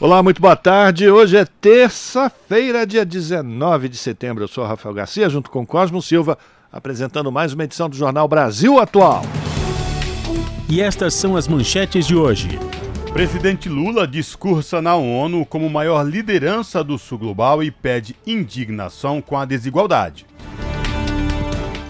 Olá, muito boa tarde. Hoje é terça-feira, dia 19 de setembro. Eu sou Rafael Garcia, junto com Cosmo Silva, apresentando mais uma edição do Jornal Brasil Atual. E estas são as manchetes de hoje. Presidente Lula discursa na ONU como maior liderança do Sul Global e pede indignação com a desigualdade.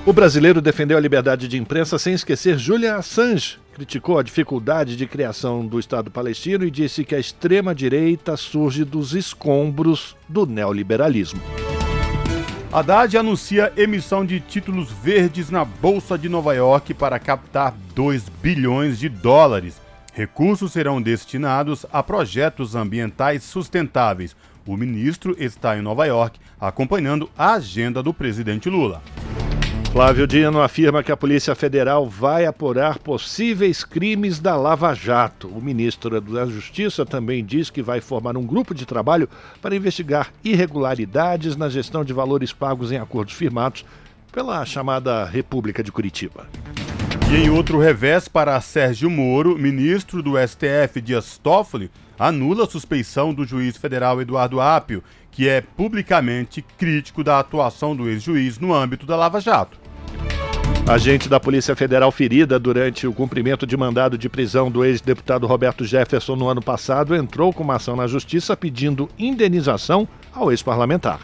O brasileiro defendeu a liberdade de imprensa sem esquecer Julian Assange. Criticou a dificuldade de criação do Estado palestino e disse que a extrema-direita surge dos escombros do neoliberalismo. Haddad anuncia emissão de títulos verdes na Bolsa de Nova York para captar 2 bilhões de dólares. Recursos serão destinados a projetos ambientais sustentáveis. O ministro está em Nova York acompanhando a agenda do presidente Lula. Flávio Dino afirma que a Polícia Federal vai apurar possíveis crimes da Lava Jato. O ministro da Justiça também diz que vai formar um grupo de trabalho para investigar irregularidades na gestão de valores pagos em acordos firmados pela chamada República de Curitiba. E em outro revés para Sérgio Moro, ministro do STF Dias Toffoli anula a suspeição do juiz federal Eduardo Apio, que é publicamente crítico da atuação do ex-juiz no âmbito da Lava Jato. Agente da Polícia Federal ferida durante o cumprimento de mandado de prisão do ex-deputado Roberto Jefferson no ano passado entrou com uma ação na Justiça pedindo indenização ao ex-parlamentar.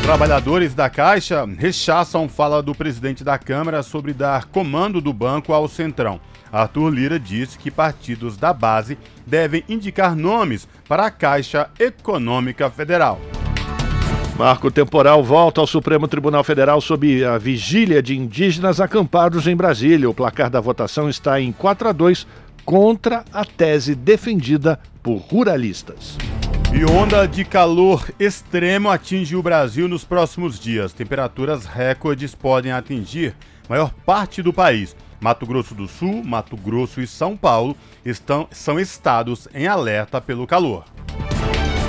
Trabalhadores da Caixa rechaçam fala do presidente da Câmara sobre dar comando do banco ao Centrão. Arthur Lira disse que partidos da base devem indicar nomes para a Caixa Econômica Federal. Marco temporal volta ao Supremo Tribunal Federal sob a vigília de indígenas acampados em Brasília. O placar da votação está em 4 a 2 contra a tese defendida por ruralistas. E onda de calor extremo atinge o Brasil nos próximos dias. Temperaturas recordes podem atingir maior parte do país. Mato Grosso do Sul, Mato Grosso e São Paulo estão, são estados em alerta pelo calor.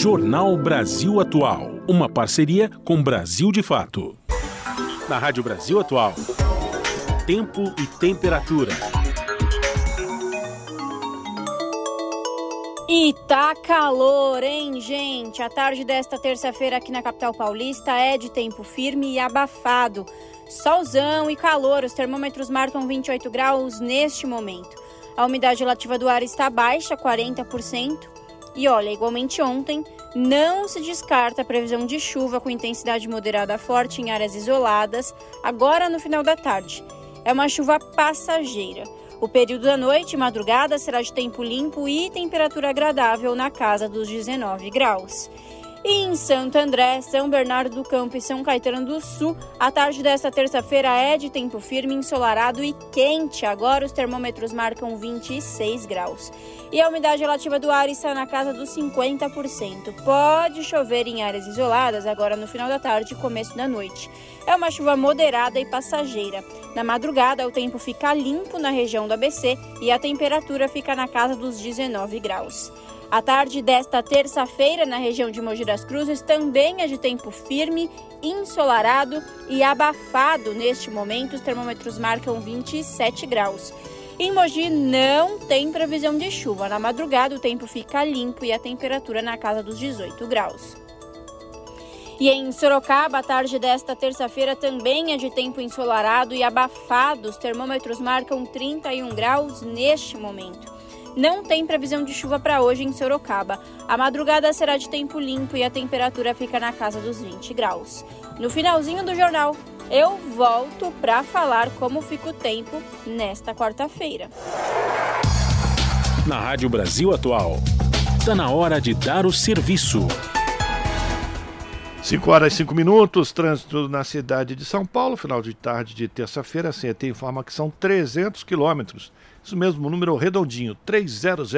Jornal Brasil Atual, uma parceria com Brasil de Fato. Na Rádio Brasil Atual, tempo e temperatura. E tá calor, hein, gente? A tarde desta terça-feira aqui na capital paulista é de tempo firme e abafado. Solzão e calor, os termômetros marcam 28 graus neste momento. A umidade relativa do ar está baixa, 40%. E olha, igualmente ontem, não se descarta a previsão de chuva com intensidade moderada forte em áreas isoladas, agora no final da tarde. É uma chuva passageira. O período da noite e madrugada será de tempo limpo e temperatura agradável na casa dos 19 graus. E em Santo André, São Bernardo do Campo e São Caetano do Sul, a tarde desta terça-feira é de tempo firme, ensolarado e quente. Agora os termômetros marcam 26 graus. E a umidade relativa do ar está na casa dos 50%. Pode chover em áreas isoladas agora no final da tarde e começo da noite. É uma chuva moderada e passageira. Na madrugada, o tempo fica limpo na região do ABC e a temperatura fica na casa dos 19 graus. A tarde desta terça-feira, na região de Mogi das Cruzes, também é de tempo firme, ensolarado e abafado. Neste momento, os termômetros marcam 27 graus. Em Mogi não tem previsão de chuva. Na madrugada, o tempo fica limpo e a temperatura na casa dos 18 graus. E em Sorocaba, a tarde desta terça-feira também é de tempo ensolarado e abafado. Os termômetros marcam 31 graus neste momento. Não tem previsão de chuva para hoje em Sorocaba. A madrugada será de tempo limpo e a temperatura fica na casa dos 20 graus. No finalzinho do jornal, eu volto para falar como fica o tempo nesta quarta-feira. Na Rádio Brasil Atual, está na hora de dar o serviço. 5 horas e 5 minutos, trânsito na cidade de São Paulo, final de tarde de terça-feira, a CET informa que são 300 quilômetros. Isso mesmo, número redondinho, 300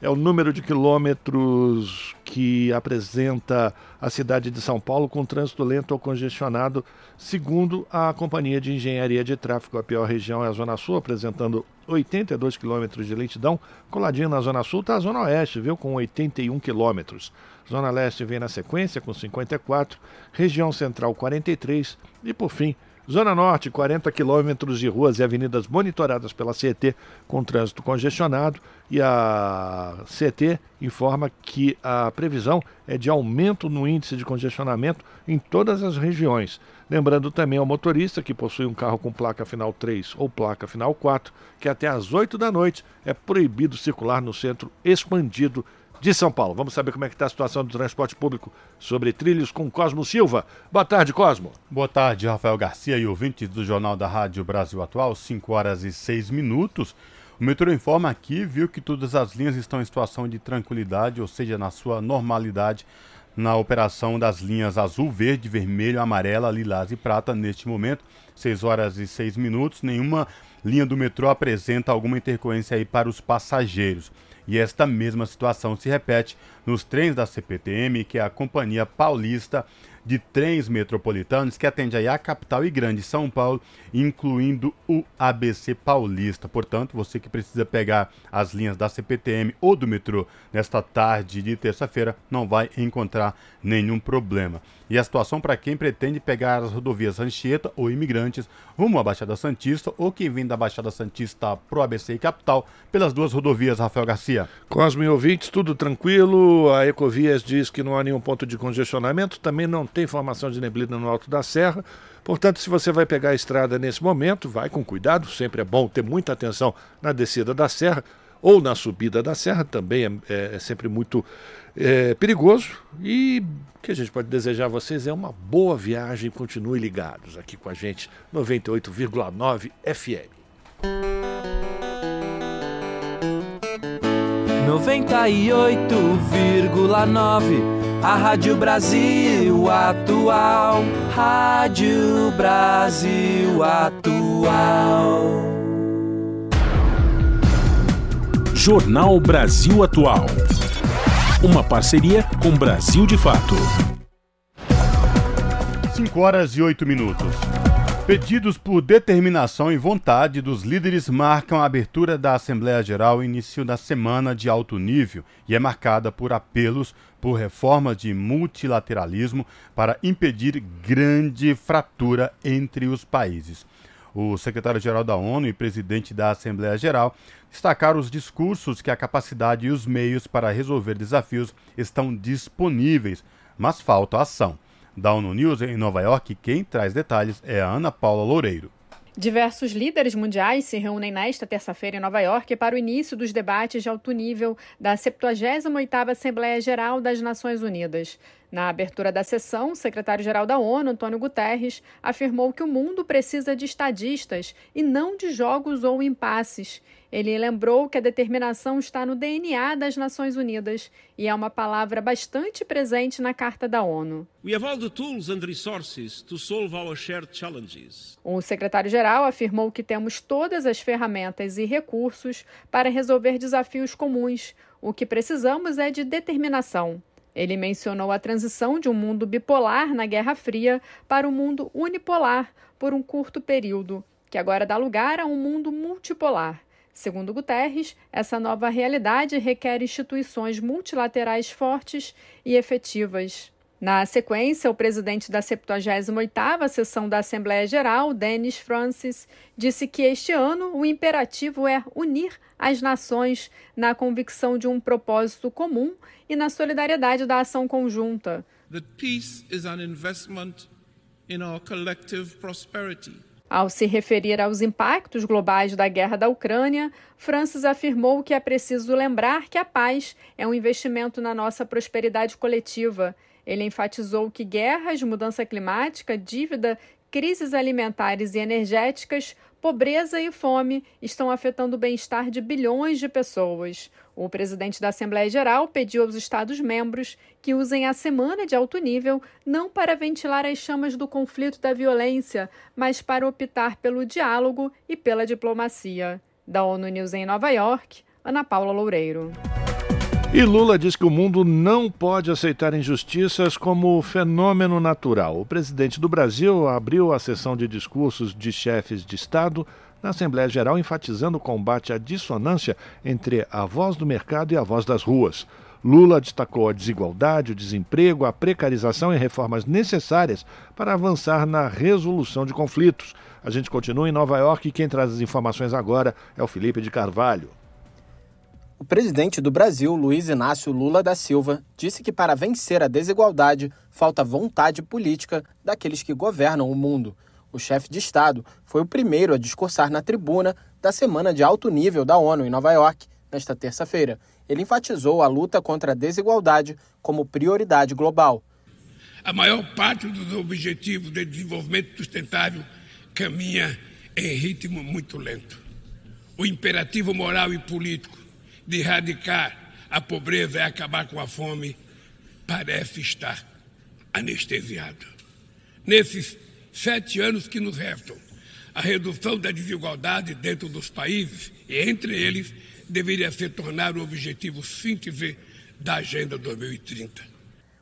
é o número de quilômetros que apresenta a cidade de São Paulo com trânsito lento ou congestionado, segundo a Companhia de Engenharia de Tráfego. A pior região é a Zona Sul, apresentando 82 quilômetros de lentidão. Coladinho na Zona Sul está a Zona Oeste, viu, com 81 quilômetros. Zona Leste vem na sequência com 54, região Central 43 e, por fim, Zona Norte, 40 quilômetros de ruas e avenidas monitoradas pela CET com trânsito congestionado e a CET informa que a previsão é de aumento no índice de congestionamento em todas as regiões. Lembrando também ao motorista que possui um carro com placa final 3 ou placa final 4 que até às 8 da noite é proibido circular no centro expandido de São Paulo. Vamos saber como é que está a situação do transporte público sobre trilhos com Cosmo Silva. Boa tarde, Cosmo. Boa tarde, Rafael Garcia e ouvintes do Jornal da Rádio Brasil Atual, 5 horas e 6 minutos. O metrô informa aqui, viu que todas as linhas estão em situação de tranquilidade, ou seja, na sua normalidade, na operação das linhas azul, verde, vermelho, amarela, lilás e prata neste momento, 6 horas e 6 minutos. Nenhuma linha do metrô apresenta alguma intercorrência aí para os passageiros. E esta mesma situação se repete nos trens da CPTM, que é a Companhia Paulista de Trens Metropolitanos, que atende aí a capital e grande São Paulo, incluindo o ABC Paulista. Portanto, você que precisa pegar as linhas da CPTM ou do metrô nesta tarde de terça-feira, não vai encontrar nenhum problema. E a situação para quem pretende pegar as rodovias Anchieta ou imigrantes rumo à Baixada Santista ou quem vem da Baixada Santista pro ABC e Capital pelas duas rodovias, Rafael Garcia. Cosme ouvintes, tudo tranquilo. A Ecovias diz que não há nenhum ponto de congestionamento, também não formação de neblina no alto da serra. Portanto, se você vai pegar a estrada nesse momento, vai com cuidado, sempre é bom ter muita atenção na descida da serra ou na subida da serra, também é, é, é sempre muito é, perigoso. E o que a gente pode desejar a vocês é uma boa viagem. Continue ligados aqui com a gente, 98,9 FM. 98,9 a Rádio Brasil Atual, Rádio Brasil Atual. Jornal Brasil Atual. Uma parceria com Brasil de Fato. 5 horas e 8 minutos. Pedidos por determinação e vontade dos líderes marcam a abertura da Assembleia Geral início da semana de alto nível e é marcada por apelos por reformas de multilateralismo para impedir grande fratura entre os países. O secretário-geral da ONU e presidente da Assembleia Geral destacaram os discursos que a capacidade e os meios para resolver desafios estão disponíveis, mas falta ação. ONU News em Nova York, quem traz detalhes é a Ana Paula Loureiro. Diversos líderes mundiais se reúnem nesta terça-feira em Nova York para o início dos debates de alto nível da 78ª Assembleia Geral das Nações Unidas. Na abertura da sessão, o secretário-geral da ONU, Antônio Guterres, afirmou que o mundo precisa de estadistas e não de jogos ou impasses. Ele lembrou que a determinação está no DNA das Nações Unidas e é uma palavra bastante presente na Carta da ONU. O secretário-geral afirmou que temos todas as ferramentas e recursos para resolver desafios comuns. O que precisamos é de determinação. Ele mencionou a transição de um mundo bipolar na Guerra Fria para um mundo unipolar por um curto período, que agora dá lugar a um mundo multipolar. Segundo Guterres, essa nova realidade requer instituições multilaterais fortes e efetivas. Na sequência, o presidente da 78ª sessão da Assembleia Geral, Denis Francis, disse que este ano o imperativo é unir as nações na convicção de um propósito comum e na solidariedade da ação conjunta. Ao se referir aos impactos globais da guerra da Ucrânia, Francis afirmou que é preciso lembrar que a paz é um investimento na nossa prosperidade coletiva. Ele enfatizou que guerras, mudança climática, dívida, crises alimentares e energéticas, pobreza e fome estão afetando o bem-estar de bilhões de pessoas. O presidente da Assembleia Geral pediu aos Estados-membros que usem a semana de alto nível não para ventilar as chamas do conflito da violência, mas para optar pelo diálogo e pela diplomacia. Da ONU News em Nova York, Ana Paula Loureiro. E Lula diz que o mundo não pode aceitar injustiças como fenômeno natural. O presidente do Brasil abriu a sessão de discursos de chefes de Estado na Assembleia Geral, enfatizando o combate à dissonância entre a voz do mercado e a voz das ruas. Lula destacou a desigualdade, o desemprego, a precarização e reformas necessárias para avançar na resolução de conflitos. A gente continua em Nova York e quem traz as informações agora é o Felipe de Carvalho. O presidente do Brasil, Luiz Inácio Lula da Silva, disse que para vencer a desigualdade falta vontade política daqueles que governam o mundo. O chefe de Estado foi o primeiro a discursar na tribuna da Semana de Alto Nível da ONU em Nova York, nesta terça-feira. Ele enfatizou a luta contra a desigualdade como prioridade global. A maior parte dos objetivos de desenvolvimento sustentável caminha em ritmo muito lento. O imperativo moral e político de erradicar a pobreza e acabar com a fome parece estar anestesiado. Nesses sete anos que nos restam, a redução da desigualdade dentro dos países e entre eles deveria se tornar o objetivo síntese da Agenda 2030.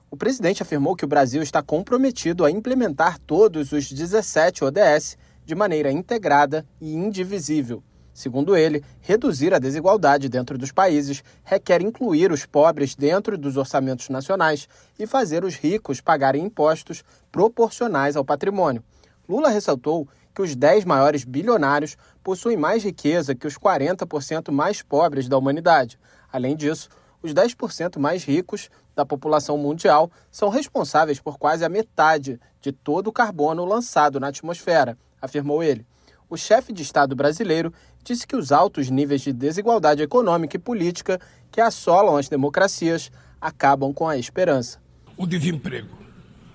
O presidente afirmou que o Brasil está comprometido a implementar todos os 17 ODS de maneira integrada e indivisível. Segundo ele, reduzir a desigualdade dentro dos países requer incluir os pobres dentro dos orçamentos nacionais e fazer os ricos pagarem impostos proporcionais ao patrimônio. Lula ressaltou que os 10 maiores bilionários possuem mais riqueza que os 40% mais pobres da humanidade. Além disso, os 10% mais ricos da população mundial são responsáveis por quase a metade de todo o carbono lançado na atmosfera, afirmou ele. O chefe de Estado brasileiro disse que os altos níveis de desigualdade econômica e política que assolam as democracias acabam com a esperança. O desemprego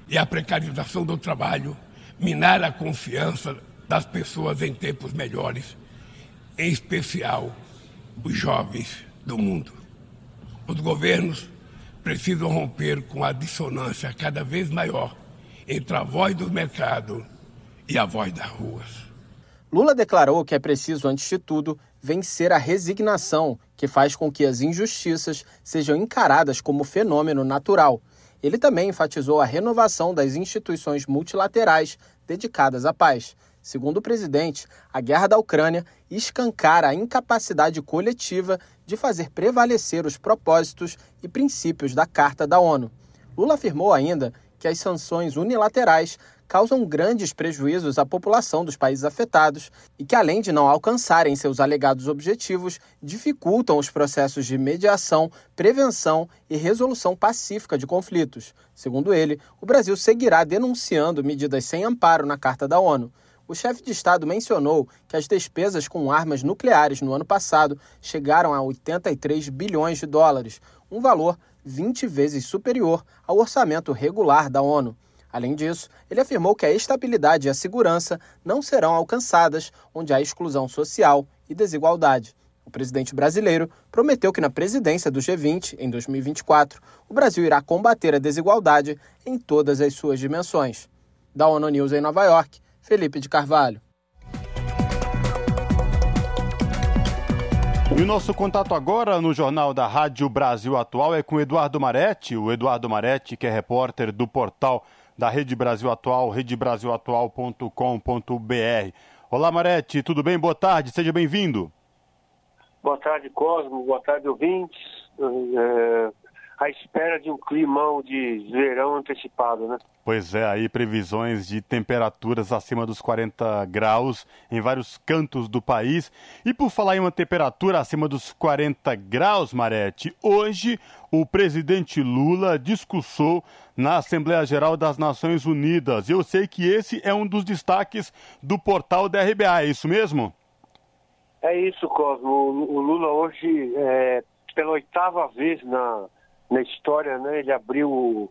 e a precarização do trabalho minar a confiança das pessoas em tempos melhores, em especial os jovens do mundo. Os governos precisam romper com a dissonância cada vez maior entre a voz do mercado e a voz das ruas. Lula declarou que é preciso, antes de tudo, vencer a resignação que faz com que as injustiças sejam encaradas como fenômeno natural. Ele também enfatizou a renovação das instituições multilaterais dedicadas à paz. Segundo o presidente, a guerra da Ucrânia escancara a incapacidade coletiva de fazer prevalecer os propósitos e princípios da Carta da ONU. Lula afirmou ainda que as sanções unilaterais causam grandes prejuízos à população dos países afetados e que, além de não alcançarem seus alegados objetivos, dificultam os processos de mediação, prevenção e resolução pacífica de conflitos. Segundo ele, o Brasil seguirá denunciando medidas sem amparo na Carta da ONU. O chefe de Estado mencionou que as despesas com armas nucleares no ano passado chegaram a 83 bilhões de dólares, um valor 20 vezes superior ao orçamento regular da ONU. Além disso, ele afirmou que a estabilidade e a segurança não serão alcançadas onde há exclusão social e desigualdade. O presidente brasileiro prometeu que na presidência do G20, em 2024, o Brasil irá combater a desigualdade em todas as suas dimensões. Da ONU News em Nova York, Felipe de Carvalho. E o nosso contato agora no Jornal da Rádio Brasil Atual é com Eduardo Maretti, o Eduardo Maretti, que é repórter do portal da Rede Brasil Atual, redebrasilatual.com.br. Olá, Marete, tudo bem? Boa tarde, seja bem-vindo. Boa tarde, Cosmo, boa tarde, ouvintes. É, à espera de um climão de verão antecipado, né? Pois é, aí previsões de temperaturas acima dos 40 graus em vários cantos do país. E por falar em uma temperatura acima dos 40 graus, Marete, hoje o presidente Lula discursou na Assembleia Geral das Nações Unidas. Eu sei que esse é um dos destaques do portal da RBA, é isso mesmo? É isso, Cosmo. O Lula hoje, é, pela oitava vez na, na história, né, ele abriu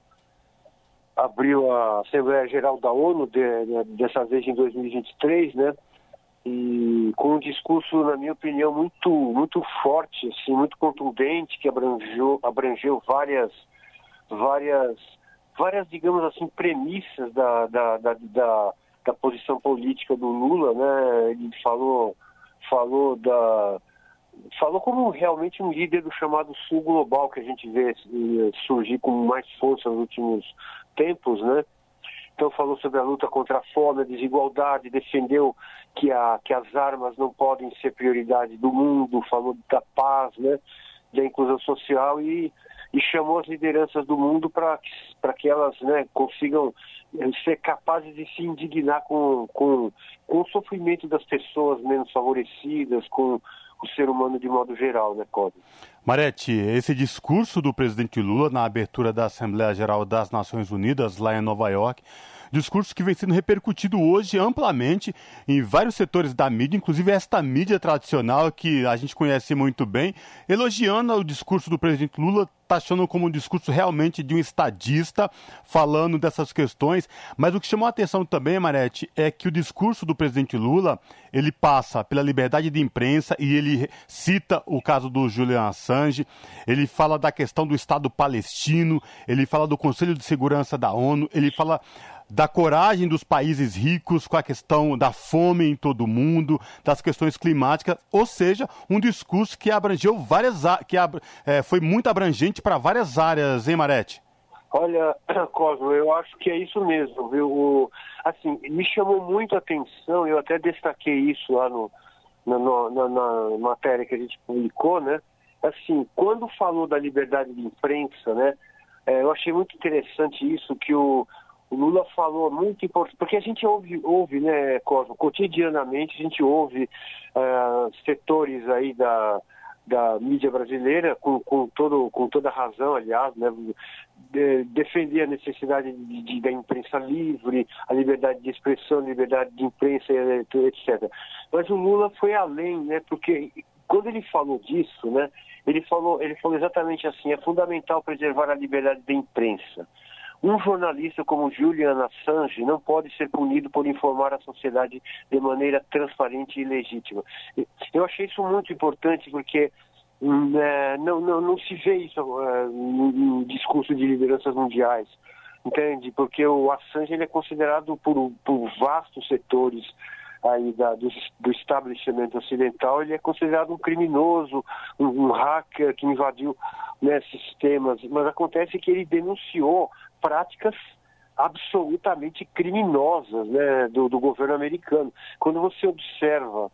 abriu a Assembleia Geral da ONU, de, de, dessa vez em 2023, né? E com um discurso, na minha opinião, muito, muito forte, assim, muito contundente, que abrangeu, abrangeu várias, várias, várias, digamos assim, premissas da, da, da, da, da posição política do Lula, né? Ele falou, falou da falou como realmente um líder do chamado Sul Global que a gente vê eh, surgir com mais força nos últimos tempos, né? Então falou sobre a luta contra a fome, a desigualdade, defendeu que, a, que as armas não podem ser prioridade do mundo, falou da paz, né? Da inclusão social e, e chamou as lideranças do mundo para que elas né, consigam eh, ser capazes de se indignar com, com, com o sofrimento das pessoas menos favorecidas, com o ser humano de modo geral, né, Código? Marete, esse discurso do presidente Lula na abertura da Assembleia Geral das Nações Unidas, lá em Nova York, discurso que vem sendo repercutido hoje amplamente em vários setores da mídia, inclusive esta mídia tradicional que a gente conhece muito bem, elogiando o discurso do presidente Lula, taxando como um discurso realmente de um estadista, falando dessas questões. Mas o que chamou a atenção também, Marete, é que o discurso do presidente Lula, ele passa pela liberdade de imprensa e ele cita o caso do Julian Assange, ele fala da questão do Estado palestino, ele fala do Conselho de Segurança da ONU, ele fala da coragem dos países ricos com a questão da fome em todo o mundo, das questões climáticas, ou seja, um discurso que abrangeu várias, que é, foi muito abrangente para várias áreas, hein, Marete? Olha, Cosmo, eu acho que é isso mesmo, viu? O, assim, me chamou muito a atenção, eu até destaquei isso lá no, na, na, na matéria que a gente publicou, né? Assim, quando falou da liberdade de imprensa, né? É, eu achei muito interessante isso, que o, o Lula falou muito importante, porque a gente ouve, ouve né, Cosmo, cotidianamente a gente ouve uh, setores aí da, da mídia brasileira, com, com, todo, com toda razão, aliás, né, de, defender a necessidade de, de, da imprensa livre, a liberdade de expressão, liberdade de imprensa, etc. Mas o Lula foi além, né, porque quando ele falou disso, né, ele falou, ele falou exatamente assim, é fundamental preservar a liberdade da imprensa. Um jornalista como Julian Assange não pode ser punido por informar a sociedade de maneira transparente e legítima. Eu achei isso muito importante porque hum, é, não, não, não se vê isso é, no, discurso de lideranças mundiais, entende? Porque o Assange ele é considerado por, por vastos setores aí da, do, do estabelecimento ocidental, ele é considerado um criminoso, um, um hacker que invadiu né, sistemas, mas acontece que ele denunciou práticas absolutamente criminosas né, do, do governo americano. Quando você observa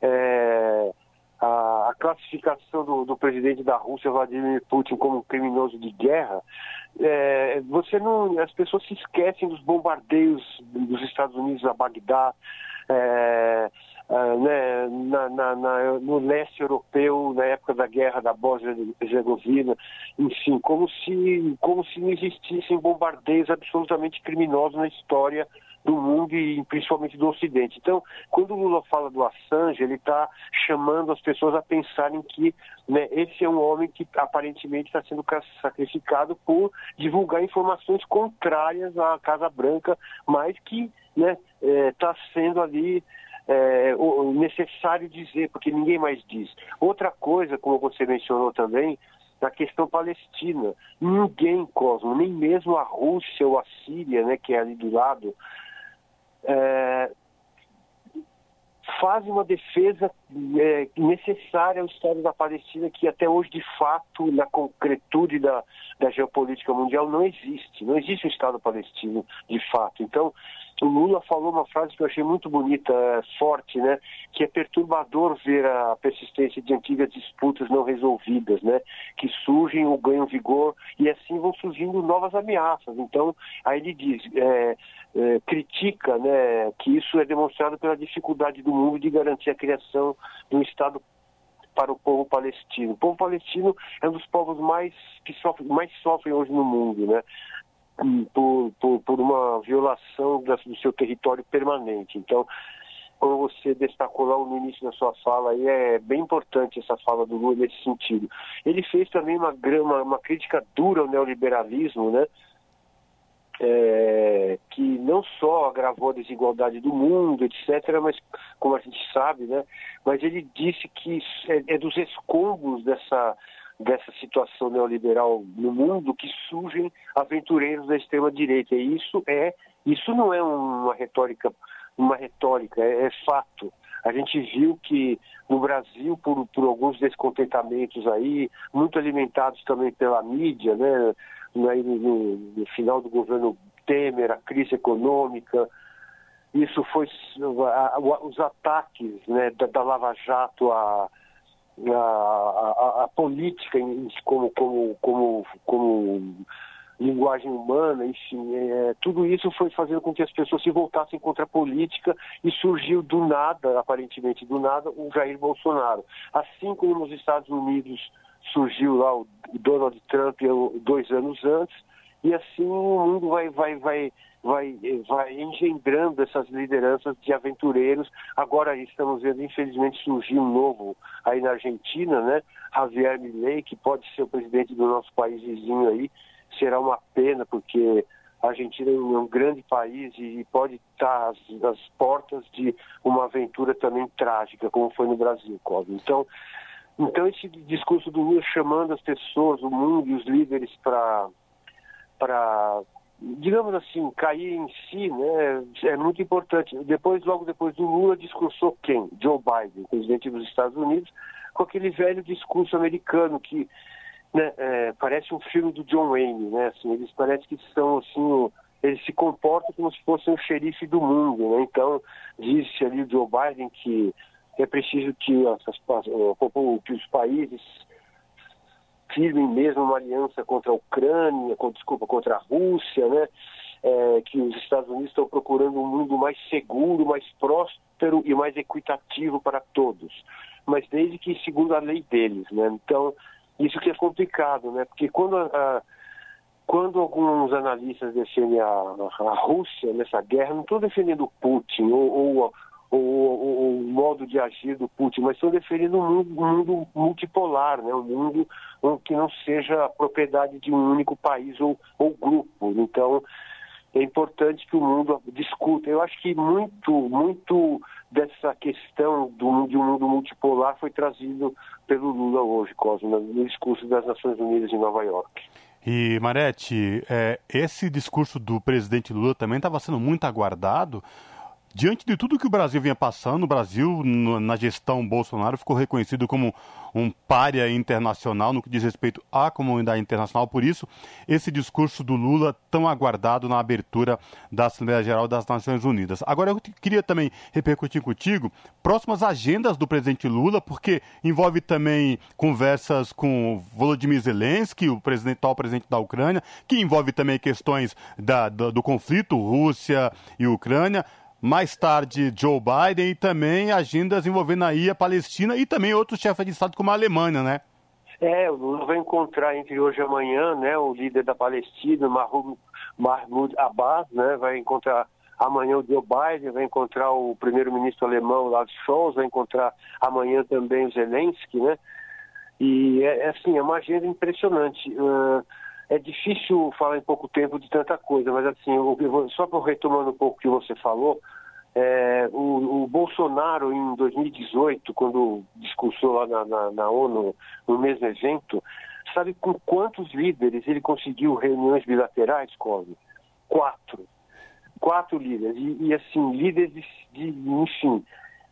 é, a, a, classificação do, do, presidente da Rússia, Vladimir Putin, como criminoso de guerra, é, você não, as pessoas se esquecem dos bombardeios dos Estados Unidos a Bagdá, é, é, né, na, na, na, no leste europeu, na época da guerra da Bósnia-Herzegovina, enfim, como se, como se não existissem bombardeios absolutamente criminosos na história do mundo e principalmente do Ocidente. Então, quando o Lula fala do Assange, ele está chamando as pessoas a pensarem que né, esse é um homem que aparentemente está sendo sacrificado por divulgar informações contrárias à Casa Branca, mas que está né, é, sendo ali é, necessário dizer, porque ninguém mais diz. Outra coisa, como você mencionou também, na questão palestina. Ninguém, Cosmo, nem mesmo a Rússia ou a Síria, né, que é ali do lado, é, faz uma defesa é, necessária ao Estado da Palestina, que até hoje, de fato, na concretude da, da geopolítica mundial, não existe. Não existe um Estado palestino, de fato. Então, o Lula falou uma frase que eu achei muito bonita, é, forte, né? Que é perturbador ver a persistência de antigas disputas não resolvidas, né? Que surgem ou ganham vigor e assim vão surgindo novas ameaças. Então, aí ele diz, é, é, critica, né? Que isso é demonstrado pela dificuldade do mundo de garantir a criação de um Estado para o povo palestino. O povo palestino é um dos povos mais que sofre, mais sofrem hoje no mundo, né? Por, por, por uma violação do seu território permanente. Então, como você destacou lá no início da sua fala, aí é bem importante essa fala do Lula nesse sentido. Ele fez também uma, uma, uma crítica dura ao neoliberalismo, né? é, que não só agravou a desigualdade do mundo, etc., mas como a gente sabe, né, mas ele disse que é, é dos escombros dessa, dessa situação neoliberal no mundo que surgem aventureiros da extrema direita. E isso é, isso não é uma retórica, uma retórica, é, é fato. A gente viu que no Brasil, por, por alguns descontentamentos aí, muito alimentados também pela mídia, né? no, no, final do governo Temer, a crise econômica, isso foi a, a, os ataques né, da, da Lava Jato à, a, a, política como, como, como, como linguagem humana, enfim, é, tudo isso foi fazendo com que as pessoas se voltassem contra a política e surgiu do nada, aparentemente do nada, o Jair Bolsonaro. Assim como nos Estados Unidos surgiu lá o Donald Trump dois anos antes, e assim o mundo vai, vai, vai, vai, vai engendrando essas lideranças de aventureiros. Agora estamos vendo, infelizmente, surgir um novo aí na Argentina, né? Javier Milei, que pode ser o presidente do nosso país vizinho aí, será uma pena, porque a Argentina é um grande país e pode estar às, portas de uma aventura também trágica, como foi no Brasil, Cláudio. Então, então esse discurso do Lula chamando as pessoas, o mundo e os líderes para para digamos assim, cair em si, né, é muito importante. Depois, logo depois do Lula, discursou quem? Joe Biden, presidente dos Estados Unidos, com aquele velho discurso americano que né, é, parece um filme do John Wayne, né? Assim, eles parecem que são assim, eles se comportam como se fossem o xerife do mundo, né? Então disse ali o Joe Biden que é preciso que, essas, que os países firmem mesmo uma aliança contra a Ucrânia, com, desculpa, contra a Rússia, né? É, que os Estados Unidos estão procurando um mundo mais seguro, mais próspero e mais equitativo para todos. Mas desde que segundo a lei deles, né? Então isso que é complicado, né? Porque quando, a, quando alguns analistas defendem a, a, Rússia nessa guerra, não estão defendendo Putin ou, ou, ou, o modo de agir do Putin, mas estão defendendo um mundo, um mundo multipolar, né? um mundo que não seja propriedade de um único país ou, ou grupo. Então, é importante que o mundo discuta. Eu acho que muito, muito dessa questão do, de um mundo multipolar foi trazido pelo Lula hoje, Cosmo, no discurso das Nações Unidas em Nova York. E, Marete, é, esse discurso do presidente Lula também estava sendo muito aguardado, Diante de tudo que o Brasil vinha passando, o Brasil, na gestão Bolsonaro, ficou reconhecido como um párea internacional no que diz respeito à comunidade internacional. Por isso, esse discurso do Lula tão aguardado na abertura da Assembleia Geral das Nações Unidas. Agora, eu queria também repercutir contigo próximas agendas do presidente Lula, porque envolve também conversas com Volodymyr Zelensky, o presidente, atual presidente da Ucrânia, que envolve também questões da, do, do conflito Rússia e Ucrânia mais tarde Joe Biden e também agendas envolvendo aí a Palestina e também outros chefes de Estado como a Alemanha, né? É, o Lula vai encontrar entre hoje e amanhã, né, o líder da Palestina, Mahmoud Abbas, né, vai encontrar amanhã o Joe Biden, vai encontrar o primeiro-ministro alemão Olaf Scholz, vai encontrar amanhã também o Zelensky, né, e é, é assim, é uma agenda impressionante. Uh, é difícil falar em pouco tempo de tanta coisa, mas assim, só por retomando um pouco o que você falou, é, o, o, Bolsonaro em 2018, quando discursou lá na, na, na, ONU, no mesmo evento, sabe com quantos líderes ele conseguiu reuniões bilaterais, Cosme? Quatro. Quatro líderes. E, e assim, líderes de, de, enfim,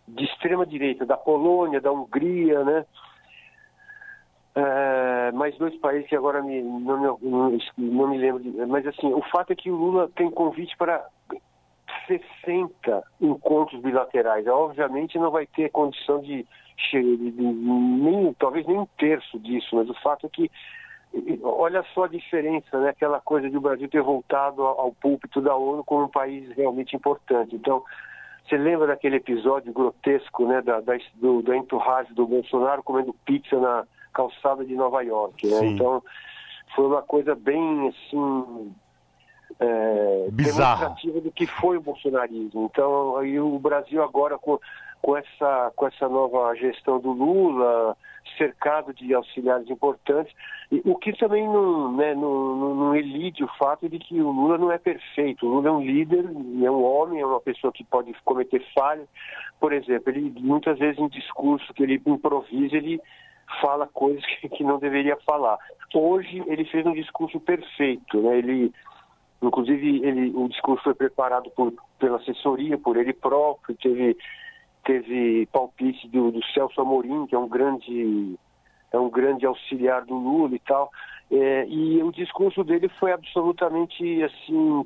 de extrema direita, da Polônia, da Hungria, né? É, mais dois países que agora me, não, me, não me lembro, de, mas assim, o fato é que o Lula tem convite para 60 encontros bilaterais. Obviamente não vai ter condição de, de, de, nem, talvez nem um terço disso, mas o fato é que olha só a diferença, né? Aquela coisa de o Brasil ter voltado ao, púlpito da ONU como um país realmente importante. Então, você lembra daquele episódio grotesco, né? Da, da, do, da entourage do Bolsonaro comendo pizza na calçada de Nova York, né? Então foi uma coisa bem assim é, demonstrativa do que foi o bolsonarismo. Então aí o Brasil agora com com essa, com essa nova gestão do Lula, cercado de auxiliares importantes, o que também não, né, não, não, não elide o fato de que o Lula não é perfeito. O Lula é um líder, é um homem, é uma pessoa que pode cometer falhas. Por exemplo, ele muitas vezes em discurso que ele improvisa, ele fala coisas que, que não deveria falar. Hoje ele fez um discurso perfeito, né? Ele Inclusive, ele, o discurso foi preparado por, pela assessoria, por ele próprio, teve, teve palpite do, do Celso Amorim, que é um grande, é um grande auxiliar do Lula e tal. É, e o discurso dele foi absolutamente assim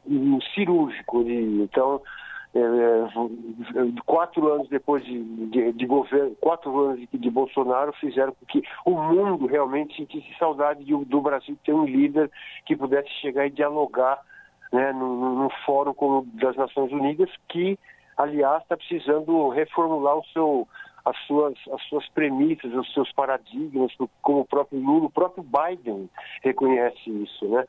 cirúrgico. Então, é, é, quatro anos depois de, de, de, governo, quatro anos de, de, Bolsonaro fizeram com que o mundo realmente sentisse saudade de, do Brasil ter um líder que pudesse chegar e dialogar né, num, num fórum como das Nações Unidas, que, aliás, está precisando reformular o seu, as, suas, as suas premissas, os seus paradigmas, como o próprio Lula, o próprio Biden reconhece isso, né?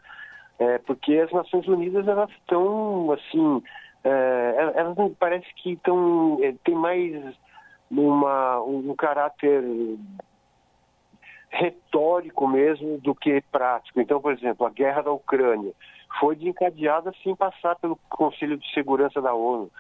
É, porque as Nações Unidas, elas estão, assim, é, elas parece que estão, é, tem mais uma, um caráter retórico mesmo do que prático. Então, por exemplo, a guerra da Ucrânia foi desencadeada sem passar pelo Conselho de Segurança da ONU,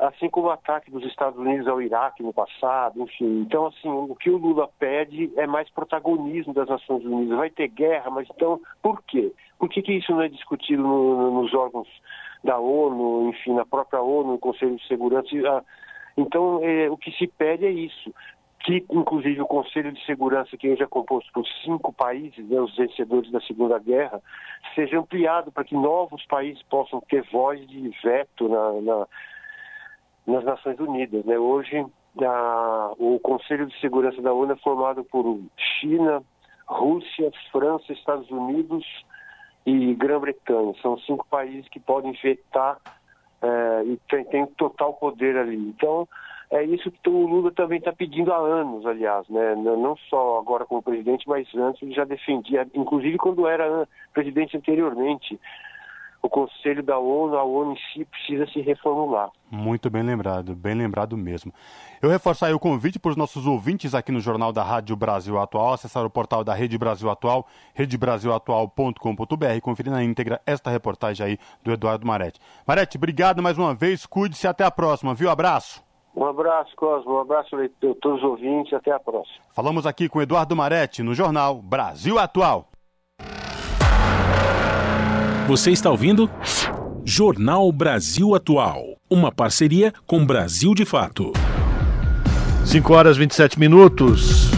assim como o ataque dos Estados Unidos ao Iraque no passado, enfim. Então, assim, o que o Lula pede é mais protagonismo das Nações Unidas. Vai ter guerra, mas então, por quê? Por que, que isso não é discutido no, nos órgãos da ONU, enfim, na própria ONU, no Conselho de Segurança? Ah, então, é, o que se pede é isso que inclusive o Conselho de Segurança, que hoje é composto por cinco países, né, os vencedores da Segunda Guerra, seja ampliado para que novos países possam ter voz de veto na, na, nas Nações Unidas. Né? Hoje, a, o Conselho de Segurança da ONU é formado por China, Rússia, França, Estados Unidos e Grã-Bretanha. São cinco países que podem vetar é, e tem, tem total poder ali. Então, é isso que o Lula também está pedindo há anos, aliás, né? não só agora como presidente, mas antes ele já defendia, inclusive quando era presidente anteriormente. O Conselho da ONU, a ONU em si precisa se reformular. Muito bem lembrado, bem lembrado mesmo. Eu reforço aí o convite para os nossos ouvintes aqui no Jornal da Rádio Brasil Atual, acessar o portal da Rede Brasil Atual, redebrasilatual.com.br e conferir na íntegra esta reportagem aí do Eduardo Marete. Marete, obrigado mais uma vez, cuide-se até a próxima, viu? Abraço. Um abraço, Cosmo. Um abraço a todos os ouvintes. Até a próxima. Falamos aqui com Eduardo Maretti no jornal Brasil Atual. Você está ouvindo? Jornal Brasil Atual. Uma parceria com Brasil de Fato. 5 horas e 27 minutos.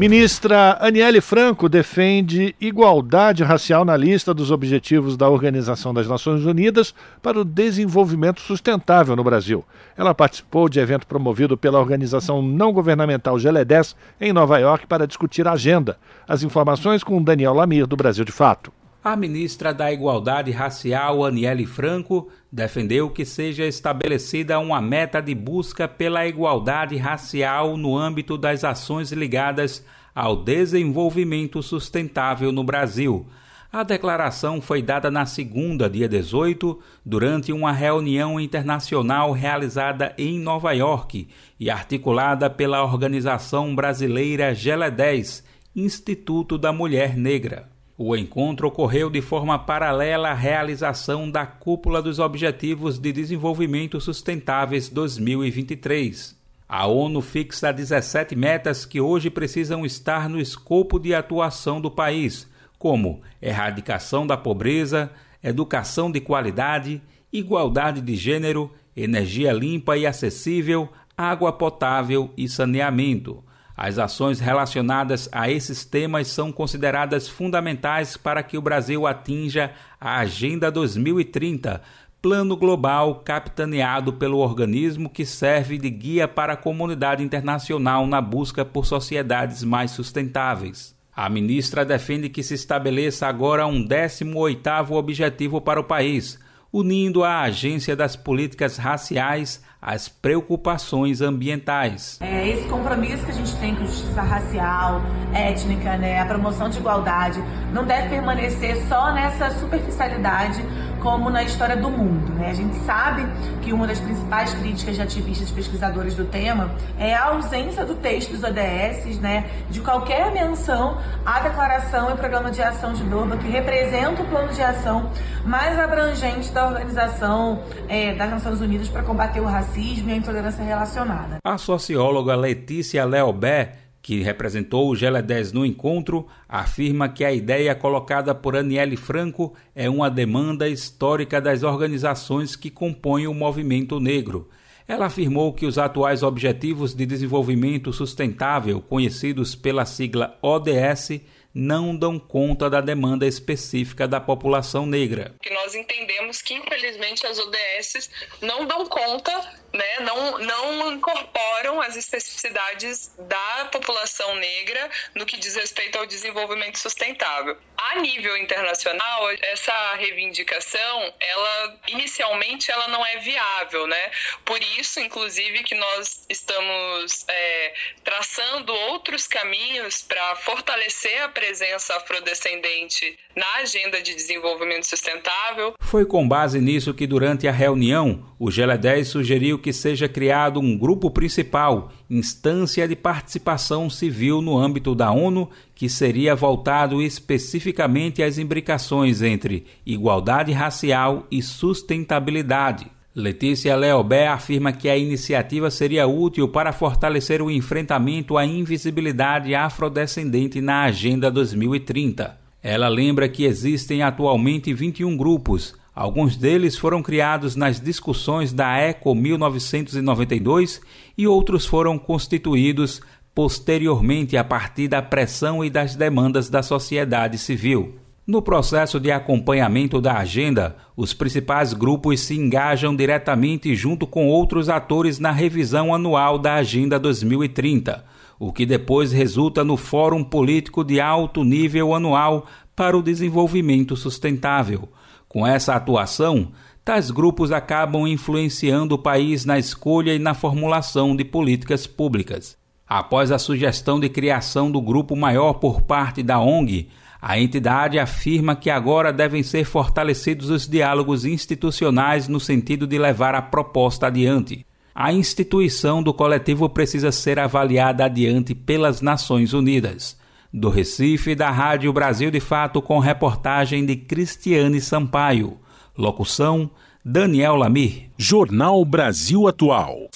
Ministra Aniele Franco defende igualdade racial na lista dos objetivos da Organização das Nações Unidas para o desenvolvimento sustentável no Brasil. Ela participou de evento promovido pela organização não governamental GLE10 em Nova York para discutir a agenda. As informações com Daniel Lamir, do Brasil de Fato. A ministra da Igualdade Racial, Aniele Franco, defendeu que seja estabelecida uma meta de busca pela igualdade racial no âmbito das ações ligadas ao desenvolvimento sustentável no Brasil. A declaração foi dada na segunda, dia 18, durante uma reunião internacional realizada em Nova York e articulada pela organização brasileira GELE 10, Instituto da Mulher Negra. O encontro ocorreu de forma paralela à realização da Cúpula dos Objetivos de Desenvolvimento Sustentáveis 2023. A ONU fixa 17 metas que hoje precisam estar no escopo de atuação do país, como erradicação da pobreza, educação de qualidade, igualdade de gênero, energia limpa e acessível, água potável e saneamento. As ações relacionadas a esses temas são consideradas fundamentais para que o Brasil atinja a Agenda 2030, plano global capitaneado pelo organismo que serve de guia para a comunidade internacional na busca por sociedades mais sustentáveis. A ministra defende que se estabeleça agora um 18º objetivo para o país, unindo a Agência das Políticas Raciais às preocupações ambientais. É esse compromisso que a gente tem com justiça racial, étnica, né, a promoção de igualdade, não deve permanecer só nessa superficialidade como na história do mundo. Né? A gente sabe que uma das principais críticas de ativistas pesquisadores do tema é a ausência do texto dos ODS, né, de qualquer menção à declaração e programa de ação de Durban que representa o plano de ação mais abrangente da Organização é, das Nações Unidas para combater o racismo e a intolerância relacionada. A socióloga Letícia Leobé que representou o GL10 no encontro, afirma que a ideia colocada por Aniele Franco é uma demanda histórica das organizações que compõem o movimento negro. Ela afirmou que os atuais Objetivos de Desenvolvimento Sustentável, conhecidos pela sigla ODS, não dão conta da demanda específica da população negra. Que nós entendemos que infelizmente as ODS não dão conta, né, não, não incorporam as especificidades da população negra no que diz respeito ao desenvolvimento sustentável. A nível internacional, essa reivindicação, ela inicialmente ela não é viável, né? Por isso, inclusive, que nós estamos é, traçando outros caminhos para fortalecer a presença afrodescendente na agenda de desenvolvimento sustentável. Foi com base nisso que, durante a reunião, o GELA 10 sugeriu que seja criado um grupo principal, instância de participação civil no âmbito da ONU, que seria voltado especificamente às imbricações entre igualdade racial e sustentabilidade. Letícia Leobé afirma que a iniciativa seria útil para fortalecer o enfrentamento à invisibilidade afrodescendente na Agenda 2030. Ela lembra que existem atualmente 21 grupos. Alguns deles foram criados nas discussões da ECO 1992 e outros foram constituídos posteriormente a partir da pressão e das demandas da sociedade civil. No processo de acompanhamento da agenda, os principais grupos se engajam diretamente junto com outros atores na revisão anual da Agenda 2030, o que depois resulta no Fórum Político de Alto Nível Anual para o Desenvolvimento Sustentável. Com essa atuação, tais grupos acabam influenciando o país na escolha e na formulação de políticas públicas. Após a sugestão de criação do grupo maior por parte da ONG, a entidade afirma que agora devem ser fortalecidos os diálogos institucionais no sentido de levar a proposta adiante. A instituição do coletivo precisa ser avaliada adiante pelas Nações Unidas. Do Recife, da Rádio Brasil de Fato, com reportagem de Cristiane Sampaio. Locução: Daniel Lamir. Jornal Brasil Atual.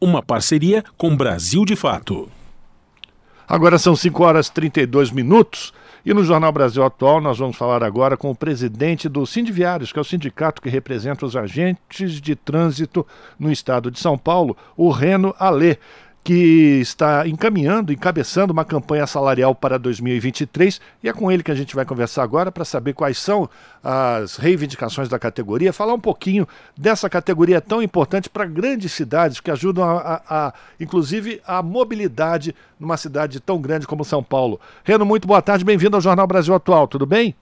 Uma parceria com Brasil de Fato. Agora são 5 horas e 32 minutos. E no Jornal Brasil Atual, nós vamos falar agora com o presidente do Sindiviários, que é o sindicato que representa os agentes de trânsito no estado de São Paulo, o Reno Alê que está encaminhando, encabeçando uma campanha salarial para 2023 e é com ele que a gente vai conversar agora para saber quais são as reivindicações da categoria, falar um pouquinho dessa categoria tão importante para grandes cidades que ajudam a, a, a, inclusive a mobilidade numa cidade tão grande como São Paulo. Reno, muito boa tarde, bem-vindo ao Jornal Brasil Atual, tudo bem?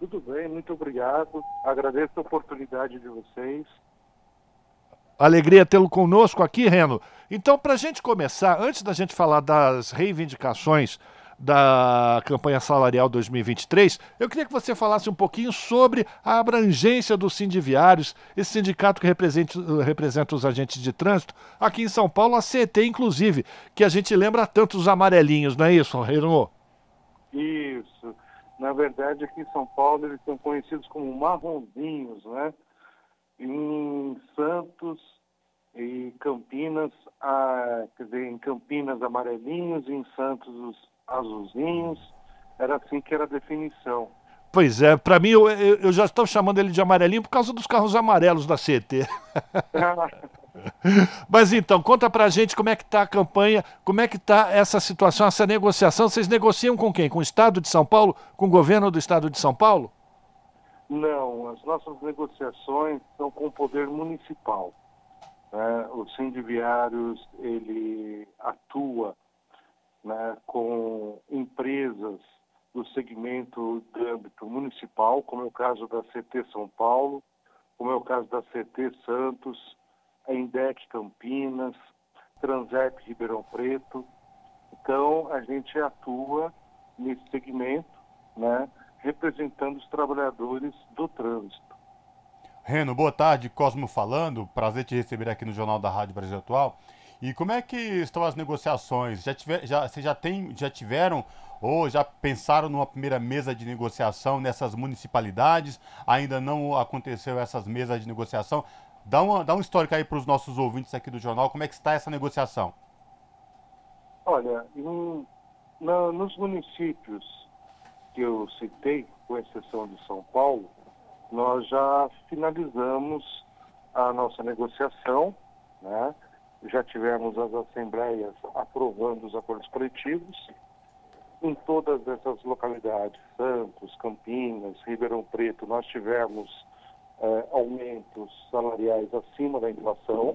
Tudo bem, muito obrigado. Agradeço a oportunidade de vocês. Alegria tê-lo conosco aqui, Reno. Então, para a gente começar, antes da gente falar das reivindicações da campanha salarial 2023, eu queria que você falasse um pouquinho sobre a abrangência dos sindiviários, esse sindicato que representa, representa os agentes de trânsito, aqui em São Paulo, a CET, inclusive, que a gente lembra tanto os amarelinhos, não é isso, Reno? Isso. Na verdade, aqui em São Paulo, eles são conhecidos como marronzinhos, né? Em Santos e Campinas, a, quer dizer, em Campinas amarelinhos, em Santos os azulzinhos, era assim que era a definição. Pois é, para mim eu, eu, já estou chamando ele de amarelinho por causa dos carros amarelos da CT. Mas então, conta pra gente como é que está a campanha, como é que está essa situação, essa negociação. Vocês negociam com quem? Com o Estado de São Paulo? Com o governo do Estado de São Paulo? Não, as nossas negociações são com o poder municipal. Né? O Sindiviários, ele atua né, com empresas do segmento de âmbito municipal, como é o caso da CT São Paulo, como é o caso da CT Santos, a Indec Campinas, Transep Ribeirão Preto. Então, a gente atua nesse segmento, né? representando os trabalhadores do trânsito. Reno, boa tarde, Cosmo falando. Prazer te receber aqui no Jornal da Rádio Brasil Atual. E como é que estão as negociações? Já, tiver, já, você já, tem, já tiveram ou já pensaram numa primeira mesa de negociação nessas municipalidades? Ainda não aconteceu essas mesas de negociação? Dá, uma, dá um histórico aí para os nossos ouvintes aqui do jornal, como é que está essa negociação? Olha, em, na, nos municípios que eu citei, com exceção de São Paulo, nós já finalizamos a nossa negociação, né? já tivemos as assembleias aprovando os acordos coletivos. Em todas essas localidades, Santos, Campinas, Ribeirão Preto, nós tivemos eh, aumentos salariais acima da inflação,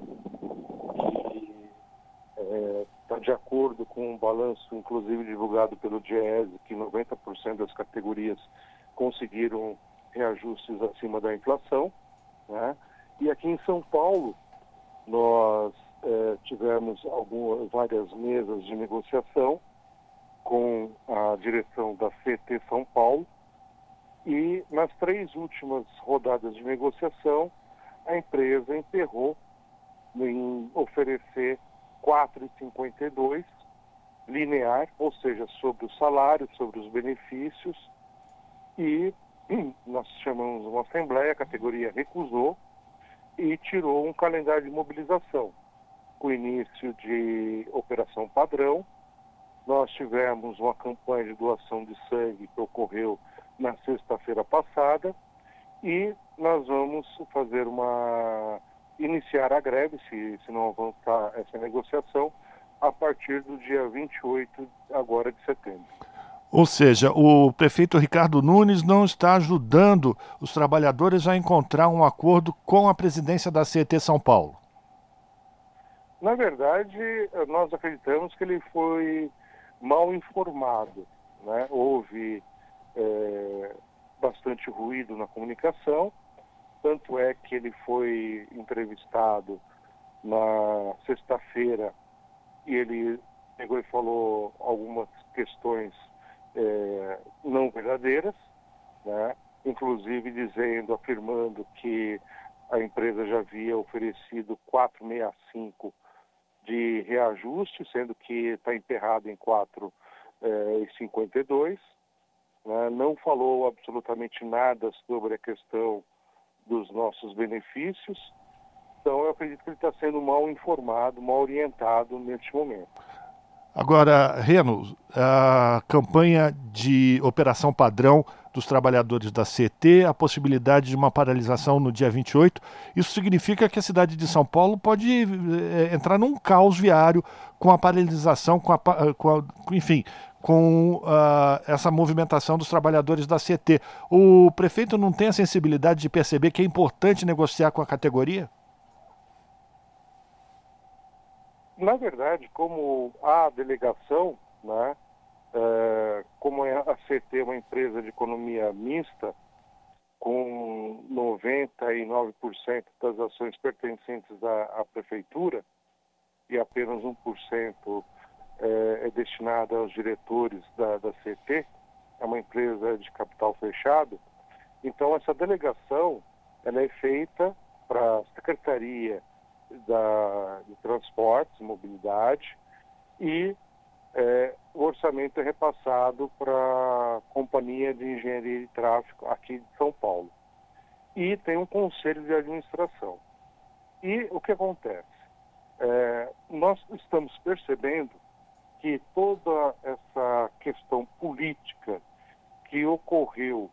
que está eh, de acordo com um balanço, inclusive divulgado pelo DIESE, que 90% das categorias conseguiram reajustes acima da inflação. Né? E aqui em São Paulo, nós eh, tivemos algumas, várias mesas de negociação com a direção da CT São Paulo e nas três últimas rodadas de negociação a empresa enterrou em oferecer 4,52 linear, ou seja, sobre o salário, sobre os benefícios e nós chamamos uma assembleia, a categoria recusou e tirou um calendário de mobilização com início de operação padrão. Nós tivemos uma campanha de doação de sangue que ocorreu na sexta-feira passada e nós vamos fazer uma iniciar a greve, se, se não avançar essa negociação, a partir do dia 28 agora de setembro. Ou seja, o prefeito Ricardo Nunes não está ajudando os trabalhadores a encontrar um acordo com a presidência da CET São Paulo. Na verdade, nós acreditamos que ele foi mal informado. Né? Houve é, bastante ruído na comunicação, tanto é que ele foi entrevistado na sexta-feira e ele pegou e falou algumas questões é, não verdadeiras, né? inclusive dizendo, afirmando que a empresa já havia oferecido 465 de reajuste, sendo que está emperrado em 4,52. É, né? Não falou absolutamente nada sobre a questão dos nossos benefícios. Então, eu acredito que ele está sendo mal informado, mal orientado neste momento. Agora, Reno, a campanha de operação padrão dos trabalhadores da CT, a possibilidade de uma paralisação no dia 28. Isso significa que a cidade de São Paulo pode é, entrar num caos viário com a paralisação, com a, com a enfim, com uh, essa movimentação dos trabalhadores da CT. O prefeito não tem a sensibilidade de perceber que é importante negociar com a categoria? Na verdade, como a delegação, né, é, como é a CT é uma empresa de economia mista, com 99% das ações pertencentes à, à prefeitura e apenas 1% é, é destinada aos diretores da, da CT, é uma empresa de capital fechado, então essa delegação ela é feita para a Secretaria da, de Transportes Mobilidade e é, o orçamento é repassado para a Companhia de Engenharia e Tráfego aqui de São Paulo. E tem um conselho de administração. E o que acontece? É, nós estamos percebendo que toda essa questão política que ocorreu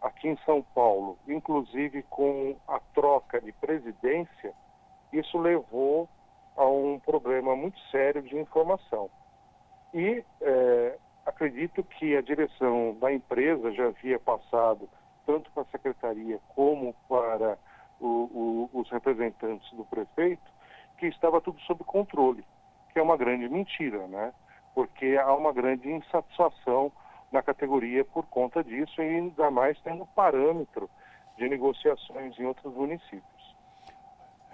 aqui em São Paulo, inclusive com a troca de presidência, isso levou a um problema muito sério de informação. E é, acredito que a direção da empresa já havia passado, tanto para a secretaria como para o, o, os representantes do prefeito, que estava tudo sob controle, que é uma grande mentira, né? Porque há uma grande insatisfação na categoria por conta disso e ainda mais tendo parâmetro de negociações em outros municípios.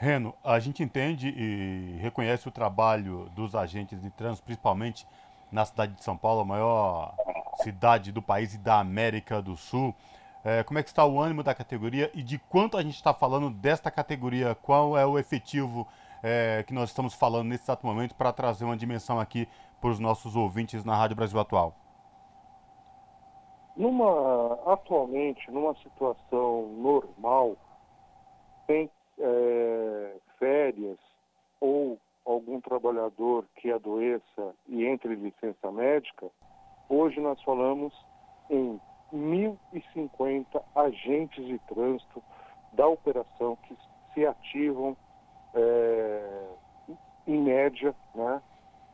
Reno, a gente entende e reconhece o trabalho dos agentes de trânsito, principalmente na cidade de São Paulo, a maior cidade do país e da América do Sul. É, como é que está o ânimo da categoria e de quanto a gente está falando desta categoria? Qual é o efetivo é, que nós estamos falando nesse exato momento para trazer uma dimensão aqui para os nossos ouvintes na Rádio Brasil Atual? Numa, atualmente, numa situação normal, sem é, férias ou algum trabalhador que adoeça e entre licença médica, hoje nós falamos em 1.050 agentes de trânsito da operação que se ativam é, em média, né,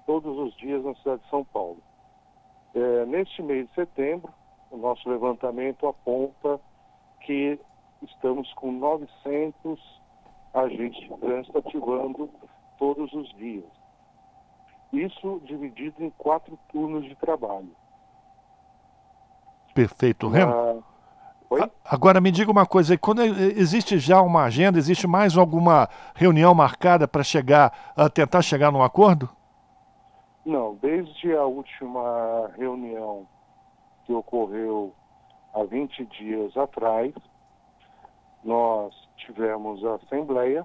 todos os dias na cidade de São Paulo. É, neste mês de setembro, o nosso levantamento aponta que estamos com 900 agentes de trânsito ativando todos os dias. Isso dividido em quatro turnos de trabalho. Perfeito, Remo. Ah, agora me diga uma coisa, quando existe já uma agenda, existe mais alguma reunião marcada para chegar, a tentar chegar num acordo? Não, desde a última reunião que ocorreu há 20 dias atrás, nós tivemos a assembleia,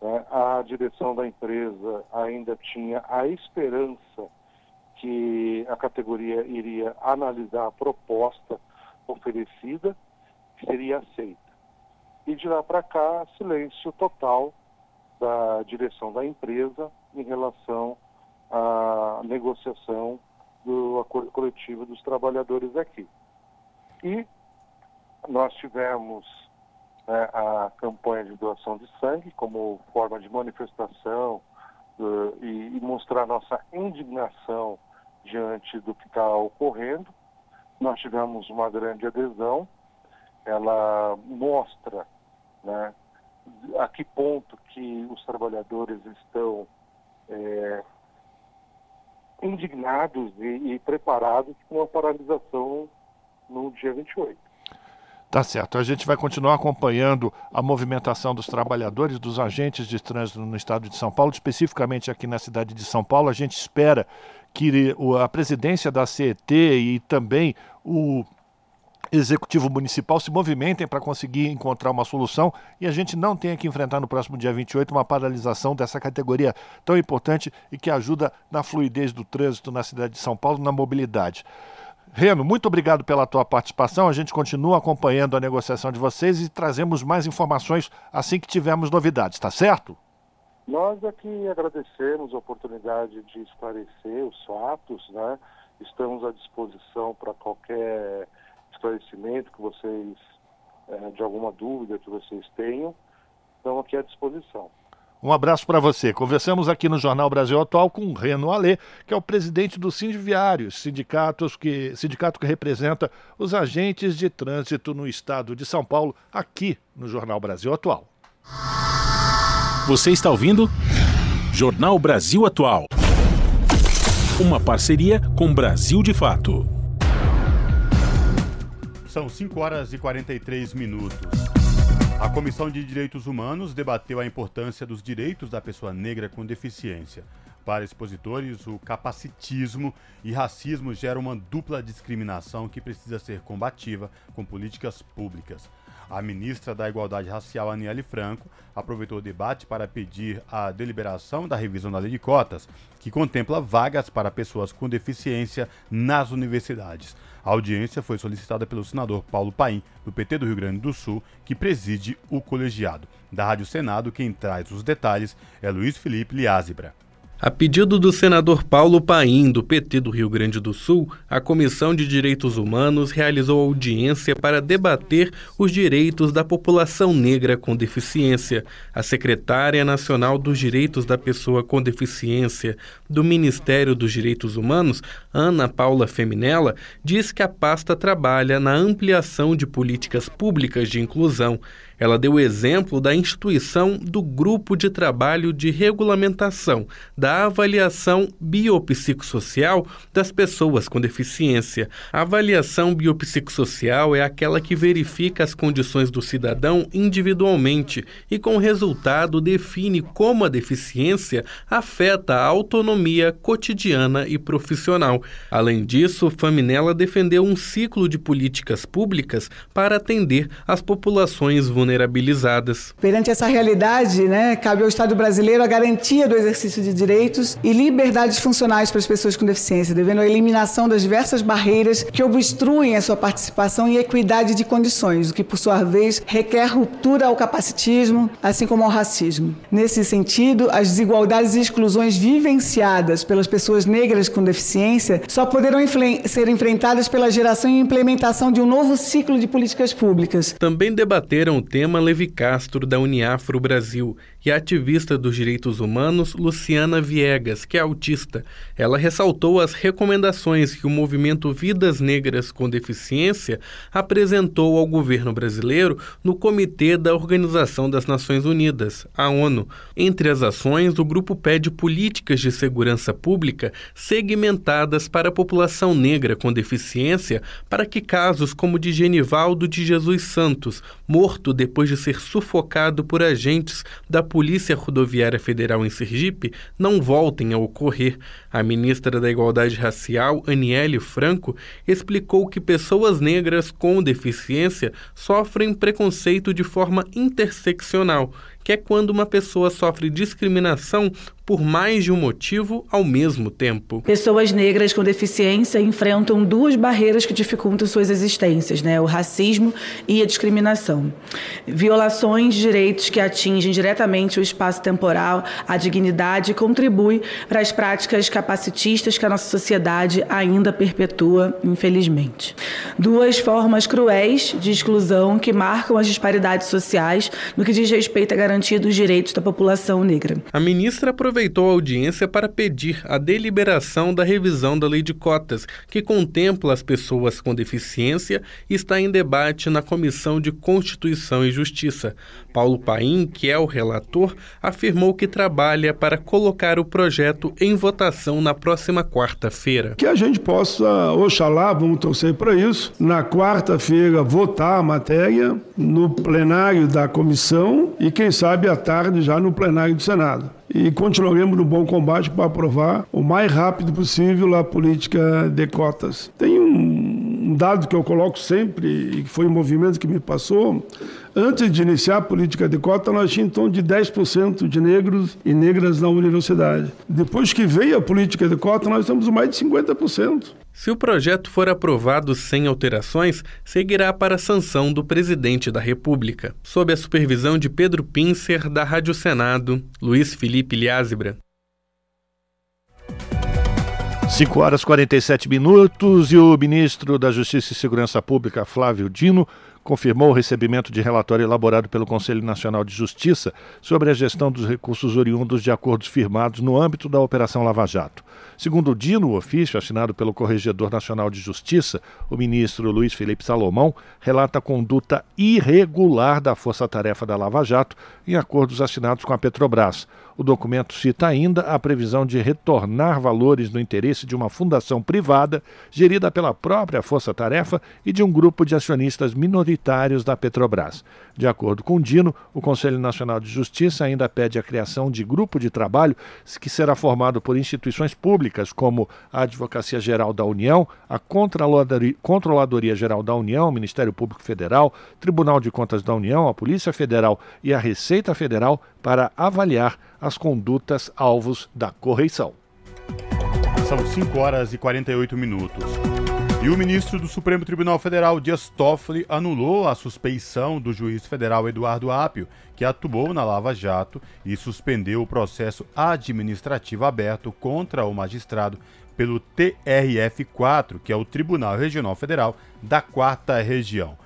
né? a direção da empresa ainda tinha a esperança que a categoria iria analisar a proposta oferecida, que seria aceita. E de lá para cá, silêncio total da direção da empresa em relação à negociação do acordo coletivo dos trabalhadores aqui. E nós tivemos a campanha de doação de sangue como forma de manifestação uh, e, e mostrar nossa indignação diante do que está ocorrendo. Nós tivemos uma grande adesão, ela mostra né, a que ponto que os trabalhadores estão é, indignados e, e preparados com a paralisação no dia 28. Tá certo. A gente vai continuar acompanhando a movimentação dos trabalhadores, dos agentes de trânsito no estado de São Paulo, especificamente aqui na cidade de São Paulo. A gente espera que a presidência da CET e também o executivo municipal se movimentem para conseguir encontrar uma solução e a gente não tenha que enfrentar no próximo dia 28 uma paralisação dessa categoria tão importante e que ajuda na fluidez do trânsito na cidade de São Paulo, na mobilidade. Reno, muito obrigado pela tua participação. A gente continua acompanhando a negociação de vocês e trazemos mais informações assim que tivermos novidades, tá certo? Nós aqui agradecemos a oportunidade de esclarecer os fatos, né? Estamos à disposição para qualquer esclarecimento que vocês, é, de alguma dúvida que vocês tenham, estão aqui à disposição. Um abraço para você. Conversamos aqui no Jornal Brasil Atual com Reno Alê, que é o presidente do Sindiviários, sindicatos que, sindicato que representa os agentes de trânsito no estado de São Paulo, aqui no Jornal Brasil Atual. Você está ouvindo? Jornal Brasil Atual. Uma parceria com Brasil de Fato. São 5 horas e 43 minutos. A Comissão de Direitos Humanos debateu a importância dos direitos da pessoa negra com deficiência. Para expositores, o capacitismo e racismo geram uma dupla discriminação que precisa ser combativa com políticas públicas. A ministra da Igualdade Racial, Aniele Franco, aproveitou o debate para pedir a deliberação da revisão da lei de cotas, que contempla vagas para pessoas com deficiência nas universidades. A audiência foi solicitada pelo senador Paulo Paim, do PT do Rio Grande do Sul, que preside o colegiado. Da Rádio Senado, quem traz os detalhes é Luiz Felipe Liázebra. A pedido do senador Paulo Paim, do PT do Rio Grande do Sul, a Comissão de Direitos Humanos realizou audiência para debater os direitos da população negra com deficiência. A secretária nacional dos Direitos da Pessoa com Deficiência do Ministério dos Direitos Humanos, Ana Paula Feminella, diz que a pasta trabalha na ampliação de políticas públicas de inclusão. Ela deu exemplo da instituição do Grupo de Trabalho de Regulamentação da Avaliação Biopsicossocial das Pessoas com Deficiência. A avaliação biopsicossocial é aquela que verifica as condições do cidadão individualmente e, com resultado, define como a deficiência afeta a autonomia cotidiana e profissional. Além disso, Faminella defendeu um ciclo de políticas públicas para atender as populações vulnerabilizadas. Perante essa realidade, né, cabe ao Estado brasileiro a garantia do exercício de direitos e liberdades funcionais para as pessoas com deficiência, devendo a eliminação das diversas barreiras que obstruem a sua participação e equidade de condições, o que, por sua vez, requer ruptura ao capacitismo, assim como ao racismo. Nesse sentido, as desigualdades e exclusões vivenciadas pelas pessoas negras com deficiência só poderão ser enfrentadas pela geração e implementação de um novo ciclo de políticas públicas. Também debateram o tema Levi Castro, da Uniafro Brasil, e a ativista dos direitos humanos Luciana Viegas, que é autista. Ela ressaltou as recomendações que o movimento Vidas Negras com Deficiência apresentou ao governo brasileiro no Comitê da Organização das Nações Unidas, a ONU. Entre as ações, o grupo pede políticas de segurança pública segmentadas para a população negra com deficiência para que casos como o de Genivaldo de Jesus Santos, morto depois de ser sufocado por agentes da Polícia Rodoviária Federal em Sergipe não voltem a ocorrer. A ministra da Igualdade Racial, Aniele Franco, explicou que pessoas negras com deficiência sofrem preconceito de forma interseccional que é quando uma pessoa sofre discriminação por mais de um motivo ao mesmo tempo. Pessoas negras com deficiência enfrentam duas barreiras que dificultam suas existências, né? O racismo e a discriminação. Violações de direitos que atingem diretamente o espaço temporal, a dignidade contribui para as práticas capacitistas que a nossa sociedade ainda perpetua, infelizmente. Duas formas cruéis de exclusão que marcam as disparidades sociais no que diz respeito à garantia dos direitos da população negra. A ministra aproveitou aproveitou a audiência para pedir a deliberação da revisão da Lei de Cotas, que contempla as pessoas com deficiência e está em debate na Comissão de Constituição e Justiça. Paulo Paim, que é o relator, afirmou que trabalha para colocar o projeto em votação na próxima quarta-feira. Que a gente possa, oxalá, vamos torcer para isso, na quarta-feira votar a matéria no plenário da comissão e, quem sabe, à tarde já no plenário do Senado e continuaremos no bom combate para aprovar o mais rápido possível a política de cotas. Tem um, dado que eu coloco sempre e que foi um movimento que me passou. Antes de iniciar a política de cota, nós tínhamos em torno de 10% de negros e negras na universidade. Depois que veio a política de cota, nós temos mais de 50%. Se o projeto for aprovado sem alterações, seguirá para a sanção do presidente da República. Sob a supervisão de Pedro Pincer, da Rádio Senado, Luiz Felipe Liázebra. 5 horas e 47 minutos e o ministro da Justiça e Segurança Pública, Flávio Dino, confirmou o recebimento de relatório elaborado pelo Conselho Nacional de Justiça sobre a gestão dos recursos oriundos de acordos firmados no âmbito da Operação Lava Jato. Segundo o Dino, o ofício assinado pelo Corregedor Nacional de Justiça, o ministro Luiz Felipe Salomão, relata a conduta irregular da Força Tarefa da Lava Jato em acordos assinados com a Petrobras. O documento cita ainda a previsão de retornar valores no interesse de uma fundação privada gerida pela própria Força Tarefa e de um grupo de acionistas minoritários da Petrobras. De acordo com Dino, o Conselho Nacional de Justiça ainda pede a criação de grupo de trabalho que será formado por instituições públicas como a Advocacia Geral da União, a Controladoria Geral da União, Ministério Público Federal, Tribunal de Contas da União, a Polícia Federal e a Receita Federal para avaliar as condutas alvos da correição. São 5 horas e 48 minutos. E o ministro do Supremo Tribunal Federal, Dias Toffoli, anulou a suspeição do juiz federal Eduardo Apio, que atuou na Lava Jato e suspendeu o processo administrativo aberto contra o magistrado pelo TRF4, que é o Tribunal Regional Federal da Quarta Região.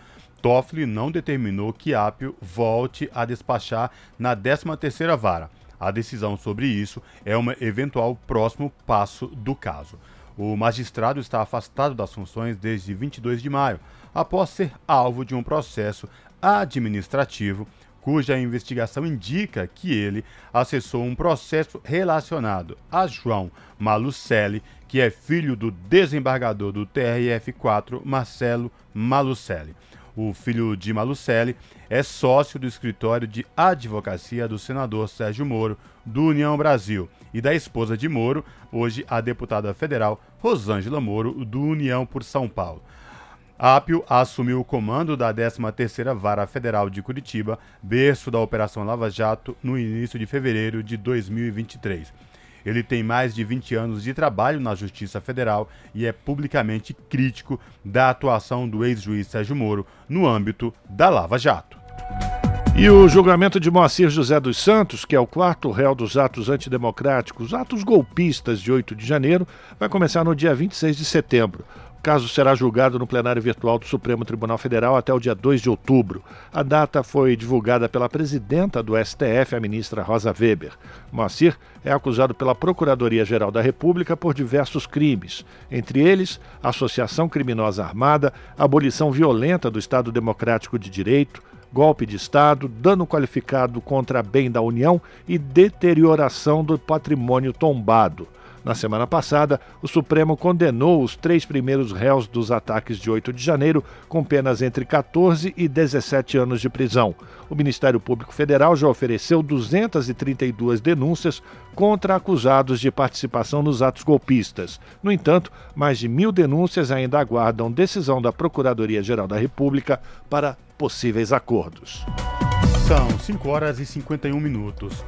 Toffoli não determinou que Apio volte a despachar na 13ª Vara. A decisão sobre isso é um eventual próximo passo do caso. O magistrado está afastado das funções desde 22 de maio, após ser alvo de um processo administrativo, cuja investigação indica que ele acessou um processo relacionado a João Malucelli, que é filho do desembargador do TRF4, Marcelo Malucelli. O filho de Malucelli é sócio do escritório de advocacia do senador Sérgio Moro, do União Brasil, e da esposa de Moro, hoje a deputada federal Rosângela Moro, do União por São Paulo. Ápio assumiu o comando da 13ª Vara Federal de Curitiba, berço da Operação Lava Jato, no início de fevereiro de 2023. Ele tem mais de 20 anos de trabalho na Justiça Federal e é publicamente crítico da atuação do ex-juiz Sérgio Moro no âmbito da Lava Jato. E o julgamento de Moacir José dos Santos, que é o quarto réu dos atos antidemocráticos, atos golpistas de 8 de janeiro, vai começar no dia 26 de setembro caso será julgado no plenário virtual do Supremo Tribunal Federal até o dia 2 de outubro. A data foi divulgada pela presidenta do STF, a ministra Rosa Weber. Moacir é acusado pela Procuradoria-Geral da República por diversos crimes, entre eles associação criminosa armada, abolição violenta do Estado Democrático de Direito, golpe de Estado, dano qualificado contra bem da União e deterioração do patrimônio tombado. Na semana passada, o Supremo condenou os três primeiros réus dos ataques de 8 de janeiro com penas entre 14 e 17 anos de prisão. O Ministério Público Federal já ofereceu 232 denúncias contra acusados de participação nos atos golpistas. No entanto, mais de mil denúncias ainda aguardam decisão da Procuradoria-Geral da República para possíveis acordos. São 5 horas e 51 minutos.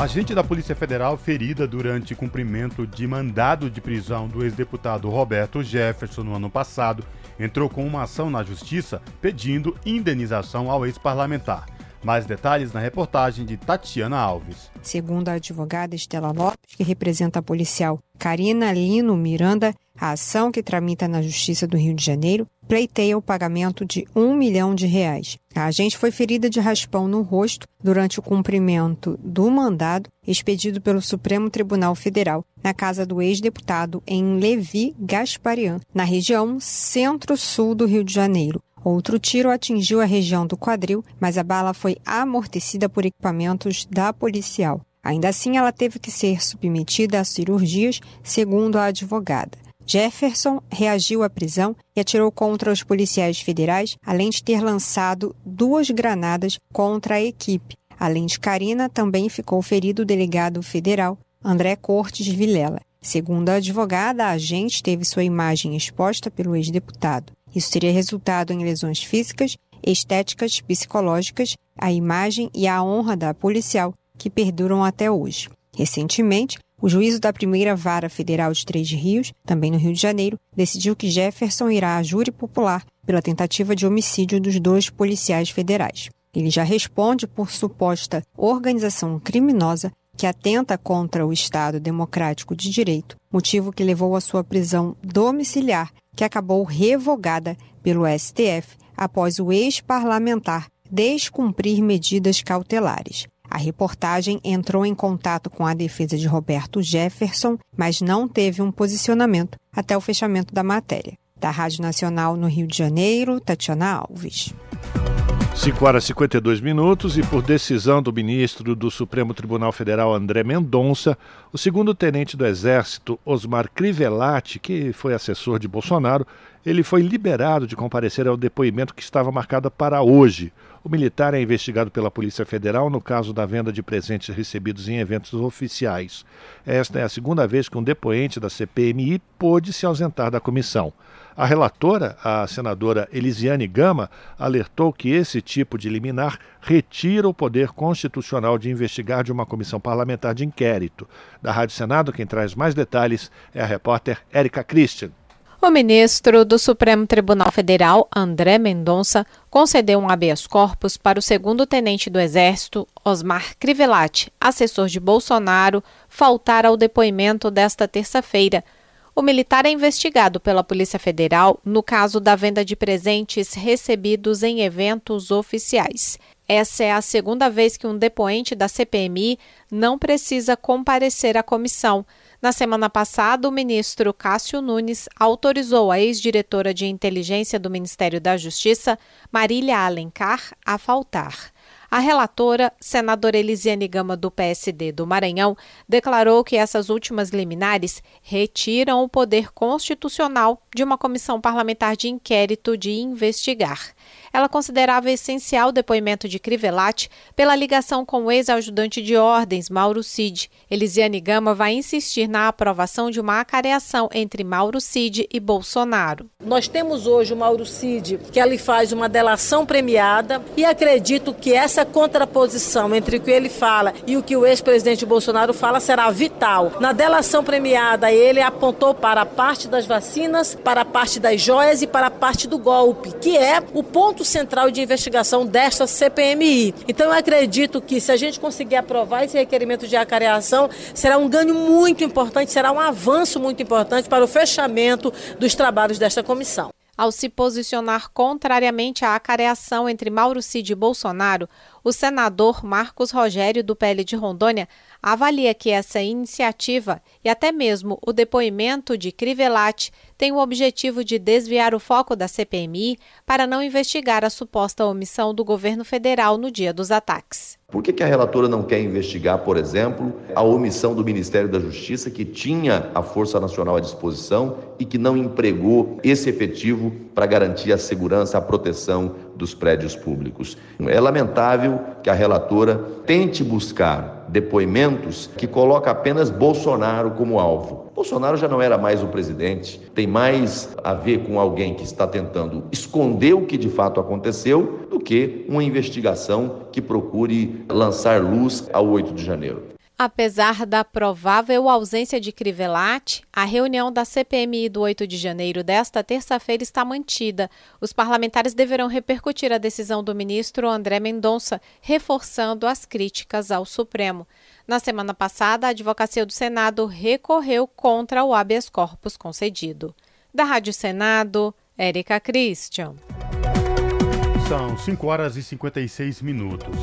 Agente da Polícia Federal ferida durante cumprimento de mandado de prisão do ex-deputado Roberto Jefferson no ano passado entrou com uma ação na Justiça pedindo indenização ao ex-parlamentar. Mais detalhes na reportagem de Tatiana Alves. Segundo a advogada Estela Lopes, que representa a policial Karina Lino Miranda, a ação que tramita na Justiça do Rio de Janeiro pleiteia o pagamento de um milhão de reais. A agente foi ferida de raspão no rosto durante o cumprimento do mandado expedido pelo Supremo Tribunal Federal na casa do ex-deputado em Levi Gasparian, na região centro-sul do Rio de Janeiro. Outro tiro atingiu a região do quadril, mas a bala foi amortecida por equipamentos da policial. Ainda assim, ela teve que ser submetida a cirurgias, segundo a advogada. Jefferson reagiu à prisão e atirou contra os policiais federais, além de ter lançado duas granadas contra a equipe. Além de Karina, também ficou ferido o delegado federal André Cortes Vilela. Segundo a advogada, a agente teve sua imagem exposta pelo ex-deputado. Isso teria resultado em lesões físicas, estéticas, psicológicas, a imagem e a honra da policial, que perduram até hoje. Recentemente, o juízo da primeira vara federal de Três Rios, também no Rio de Janeiro, decidiu que Jefferson irá à júri popular pela tentativa de homicídio dos dois policiais federais. Ele já responde por suposta organização criminosa que atenta contra o Estado Democrático de Direito, motivo que levou à sua prisão domiciliar que acabou revogada pelo STF após o ex-parlamentar descumprir medidas cautelares. A reportagem entrou em contato com a defesa de Roberto Jefferson, mas não teve um posicionamento até o fechamento da matéria. Da Rádio Nacional no Rio de Janeiro, Tatiana Alves. 5 horas e 52 minutos e por decisão do ministro do Supremo Tribunal Federal André Mendonça, o segundo tenente do Exército, Osmar Crivellati, que foi assessor de Bolsonaro, ele foi liberado de comparecer ao depoimento que estava marcado para hoje. O militar é investigado pela Polícia Federal no caso da venda de presentes recebidos em eventos oficiais. Esta é a segunda vez que um depoente da CPMI pôde se ausentar da comissão. A relatora, a senadora Elisiane Gama, alertou que esse tipo de liminar retira o poder constitucional de investigar de uma comissão parlamentar de inquérito. Da Rádio Senado, quem traz mais detalhes é a repórter Érica Christian. O ministro do Supremo Tribunal Federal, André Mendonça, concedeu um habeas corpus para o segundo tenente do Exército, Osmar Crivellati, assessor de Bolsonaro, faltar ao depoimento desta terça-feira. O militar é investigado pela Polícia Federal no caso da venda de presentes recebidos em eventos oficiais. Essa é a segunda vez que um depoente da CPMI não precisa comparecer à comissão. Na semana passada, o ministro Cássio Nunes autorizou a ex-diretora de inteligência do Ministério da Justiça, Marília Alencar, a faltar. A relatora, senadora Elisiane Gama, do PSD do Maranhão, declarou que essas últimas liminares retiram o poder constitucional de uma comissão parlamentar de inquérito de investigar ela considerava essencial o depoimento de Crivellati pela ligação com o ex-ajudante de ordens, Mauro Cid. Elisiane Gama vai insistir na aprovação de uma acareação entre Mauro Cid e Bolsonaro. Nós temos hoje o Mauro Cid, que ali faz uma delação premiada, e acredito que essa contraposição entre o que ele fala e o que o ex-presidente Bolsonaro fala será vital. Na delação premiada, ele apontou para a parte das vacinas, para a parte das joias e para a parte do golpe, que é o ponto central de investigação desta CPMI. Então eu acredito que se a gente conseguir aprovar esse requerimento de acareação, será um ganho muito importante, será um avanço muito importante para o fechamento dos trabalhos desta comissão. Ao se posicionar contrariamente à acareação entre Mauro Cid e Bolsonaro, o senador Marcos Rogério, do PL de Rondônia, avalia que essa iniciativa e até mesmo o depoimento de Crivellati tem o objetivo de desviar o foco da CPMI para não investigar a suposta omissão do governo federal no dia dos ataques. Por que, a relatora não quer investigar, por exemplo, a omissão do Ministério da Justiça, que tinha a Força Nacional à disposição e que não empregou esse efetivo para garantir a segurança, a proteção dos prédios públicos? É lamentável que a relatora tente buscar depoimentos que coloca apenas Bolsonaro como alvo. Bolsonaro já não era mais o presidente, tem mais a ver com alguém que está tentando esconder o que de fato aconteceu do que uma investigação que procure lançar luz ao 8 de janeiro. Apesar da provável ausência de Crivellati, a reunião da CPMI do 8 de janeiro desta terça-feira está mantida. Os parlamentares deverão repercutir a decisão do ministro André Mendonça, reforçando as críticas ao Supremo. Na semana passada, a Advocacia do Senado recorreu contra o habeas corpus concedido. Da Rádio Senado, Érica Christian. São 5 horas e 56 minutos.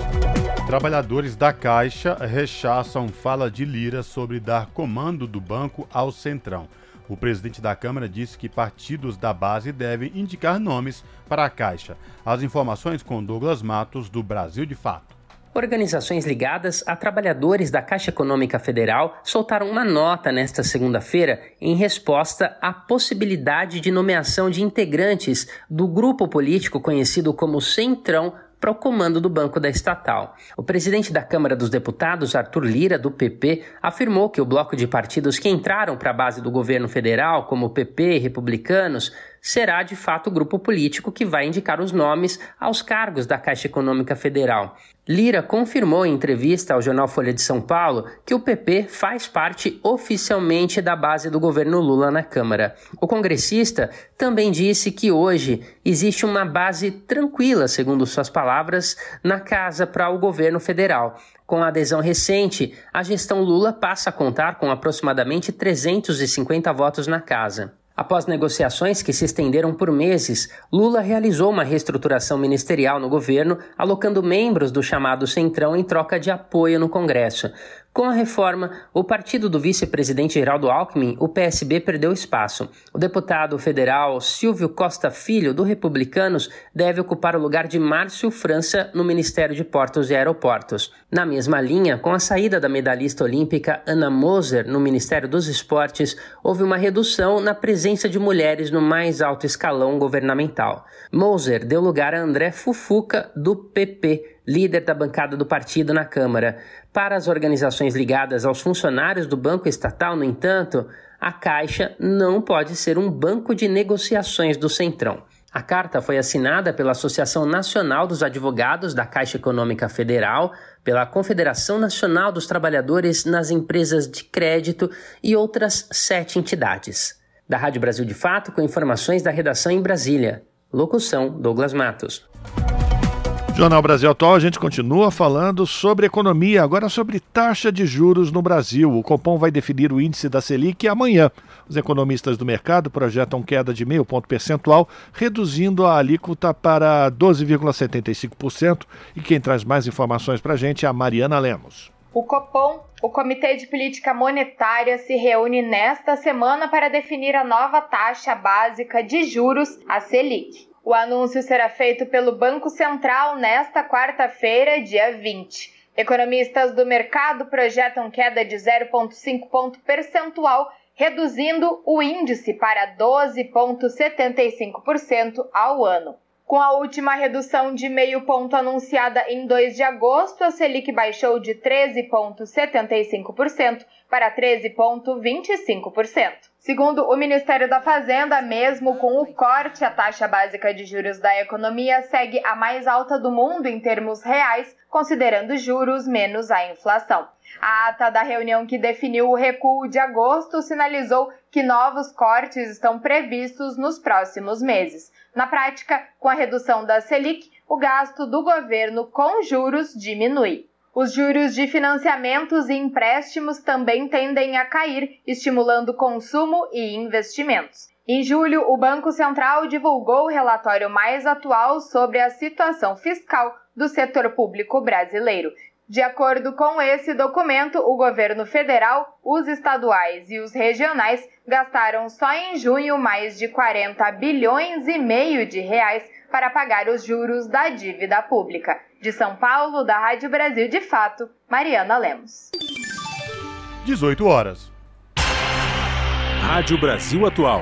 Trabalhadores da Caixa rechaçam fala de Lira sobre dar comando do banco ao Centrão. O presidente da Câmara disse que partidos da base devem indicar nomes para a Caixa. As informações com Douglas Matos, do Brasil de Fato. Organizações ligadas a trabalhadores da Caixa Econômica Federal soltaram uma nota nesta segunda-feira em resposta à possibilidade de nomeação de integrantes do grupo político conhecido como Centrão para o comando do banco da estatal. O presidente da Câmara dos Deputados, Arthur Lira, do PP, afirmou que o bloco de partidos que entraram para a base do governo federal, como PP e republicanos, será de fato o grupo político que vai indicar os nomes aos cargos da Caixa Econômica Federal. Lira confirmou em entrevista ao jornal Folha de São Paulo que o PP faz parte oficialmente da base do governo Lula na Câmara. O congressista também disse que hoje existe uma base tranquila, segundo suas palavras, na casa para o governo federal. Com a adesão recente, a gestão Lula passa a contar com aproximadamente 350 votos na casa. Após negociações que se estenderam por meses, Lula realizou uma reestruturação ministerial no governo, alocando membros do chamado Centrão em troca de apoio no Congresso. Com a reforma, o partido do vice-presidente Geraldo Alckmin, o PSB, perdeu espaço. O deputado federal Silvio Costa Filho, do Republicanos, deve ocupar o lugar de Márcio França no Ministério de Portos e Aeroportos. Na mesma linha, com a saída da medalhista olímpica Ana Moser no Ministério dos Esportes, houve uma redução na presença de mulheres no mais alto escalão governamental. Moser deu lugar a André Fufuca, do PP líder da bancada do partido na Câmara. Para as organizações ligadas aos funcionários do Banco Estatal, no entanto, a Caixa não pode ser um banco de negociações do Centrão. A carta foi assinada pela Associação Nacional dos Advogados da Caixa Econômica Federal, pela Confederação Nacional dos Trabalhadores nas Empresas de Crédito e outras sete entidades. Da Rádio Brasil de Fato, com informações da redação em Brasília. Locução: Douglas Matos. Jornal Brasil Atual, a gente continua falando sobre economia, agora sobre taxa de juros no Brasil. O Copom vai definir o índice da Selic amanhã. Os economistas do mercado projetam queda de meio ponto percentual, reduzindo a alíquota para 12,75%. E quem traz mais informações para a gente é a Mariana Lemos. O Copom, o Comitê de Política Monetária, se reúne nesta semana para definir a nova taxa básica de juros, a Selic. O anúncio será feito pelo Banco Central nesta quarta-feira, dia 20. Economistas do mercado projetam queda de 0,5 ponto percentual, reduzindo o índice para 12,75% ao ano. Com a última redução de meio ponto anunciada em 2 de agosto, a Selic baixou de 13,75% para 13,25%. Segundo o Ministério da Fazenda, mesmo com o corte, a taxa básica de juros da economia segue a mais alta do mundo em termos reais, considerando juros menos a inflação. A ata da reunião que definiu o recuo de agosto sinalizou que novos cortes estão previstos nos próximos meses. Na prática, com a redução da Selic, o gasto do governo com juros diminui. Os juros de financiamentos e empréstimos também tendem a cair, estimulando consumo e investimentos. Em julho, o Banco Central divulgou o relatório mais atual sobre a situação fiscal do setor público brasileiro. De acordo com esse documento, o governo federal, os estaduais e os regionais gastaram só em junho mais de 40 bilhões e meio de reais para pagar os juros da dívida pública. De São Paulo, da Rádio Brasil de Fato, Mariana Lemos. 18 horas. Rádio Brasil Atual.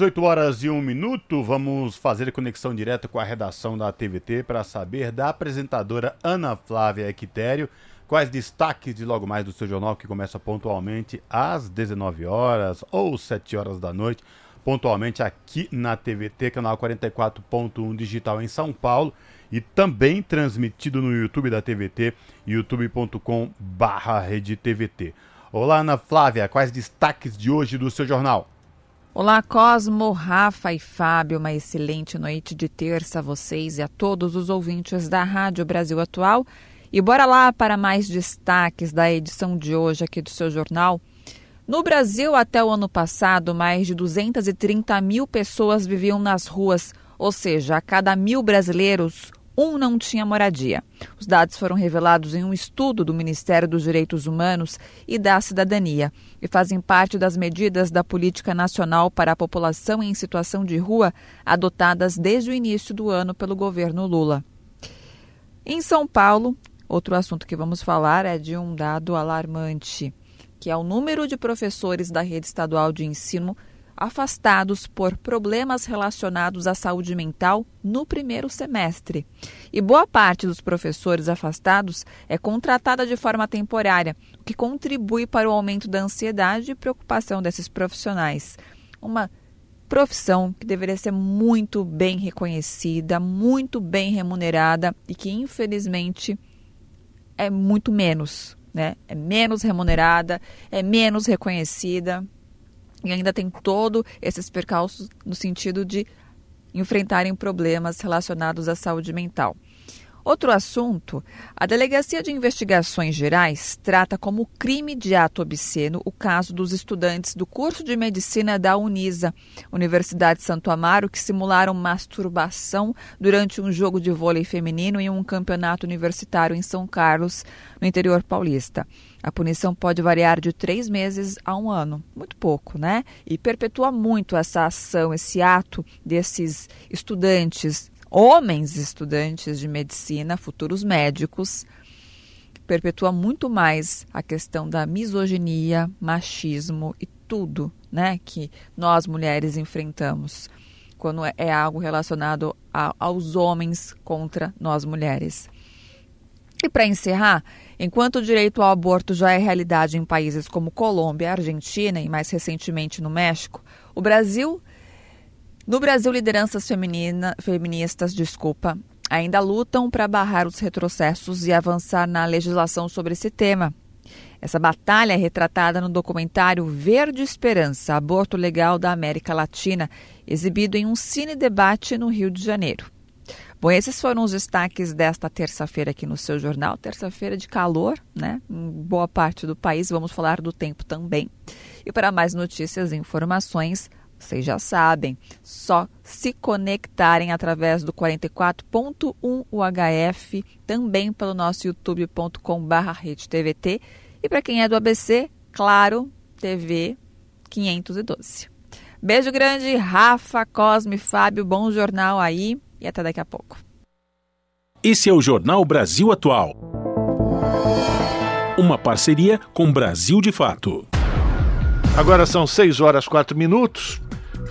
18 horas e 1 minuto, vamos fazer conexão direta com a redação da TVT para saber da apresentadora Ana Flávia Equitério quais destaques de logo mais do seu jornal que começa pontualmente às 19 horas ou 7 horas da noite, pontualmente aqui na TVT, canal 44.1 digital em São Paulo e também transmitido no YouTube da TVT, youtube.com/redetvt. Olá, Ana Flávia, quais destaques de hoje do seu jornal? Olá, Cosmo, Rafa e Fábio. Uma excelente noite de terça a vocês e a todos os ouvintes da Rádio Brasil Atual. E bora lá para mais destaques da edição de hoje aqui do seu jornal. No Brasil, até o ano passado, mais de 230 mil pessoas viviam nas ruas, ou seja, a cada mil brasileiros, um não tinha moradia. Os dados foram revelados em um estudo do Ministério dos Direitos Humanos e da Cidadania e fazem parte das medidas da Política Nacional para a População em Situação de Rua adotadas desde o início do ano pelo governo Lula. Em São Paulo, outro assunto que vamos falar é de um dado alarmante, que é o número de professores da rede estadual de ensino afastados por problemas relacionados à saúde mental no primeiro semestre. E boa parte dos professores afastados é contratada de forma temporária, o que contribui para o aumento da ansiedade e preocupação desses profissionais. Uma profissão que deveria ser muito bem reconhecida, muito bem remunerada e que infelizmente é muito menos, né? É menos remunerada, é menos reconhecida e ainda tem todo esses percalços no sentido de enfrentarem problemas relacionados à saúde mental. Outro assunto: a Delegacia de Investigações Gerais trata como crime de ato obsceno o caso dos estudantes do curso de medicina da Unisa, Universidade de Santo Amaro, que simularam masturbação durante um jogo de vôlei feminino em um campeonato universitário em São Carlos, no interior paulista. A punição pode variar de três meses a um ano, muito pouco, né? E perpetua muito essa ação, esse ato desses estudantes homens estudantes de medicina, futuros médicos, perpetua muito mais a questão da misoginia, machismo e tudo, né, que nós mulheres enfrentamos quando é, é algo relacionado a, aos homens contra nós mulheres. E para encerrar, enquanto o direito ao aborto já é realidade em países como Colômbia, Argentina e mais recentemente no México, o Brasil no Brasil, lideranças feminina, feministas, desculpa, ainda lutam para barrar os retrocessos e avançar na legislação sobre esse tema. Essa batalha é retratada no documentário Verde Esperança Aborto Legal da América Latina, exibido em um cine-debate no Rio de Janeiro. Bom, esses foram os destaques desta terça-feira aqui no seu jornal. Terça-feira de calor, né? Em boa parte do país. Vamos falar do tempo também. E para mais notícias e informações, vocês já sabem, só se conectarem através do 44.1 UHF, também pelo nosso youtube.com/redetvt e para quem é do ABC, claro, TV 512. Beijo grande, Rafa, Cosme, Fábio, bom jornal aí e até daqui a pouco. Esse é o Jornal Brasil Atual. Uma parceria com Brasil de Fato. Agora são 6 horas 4 minutos.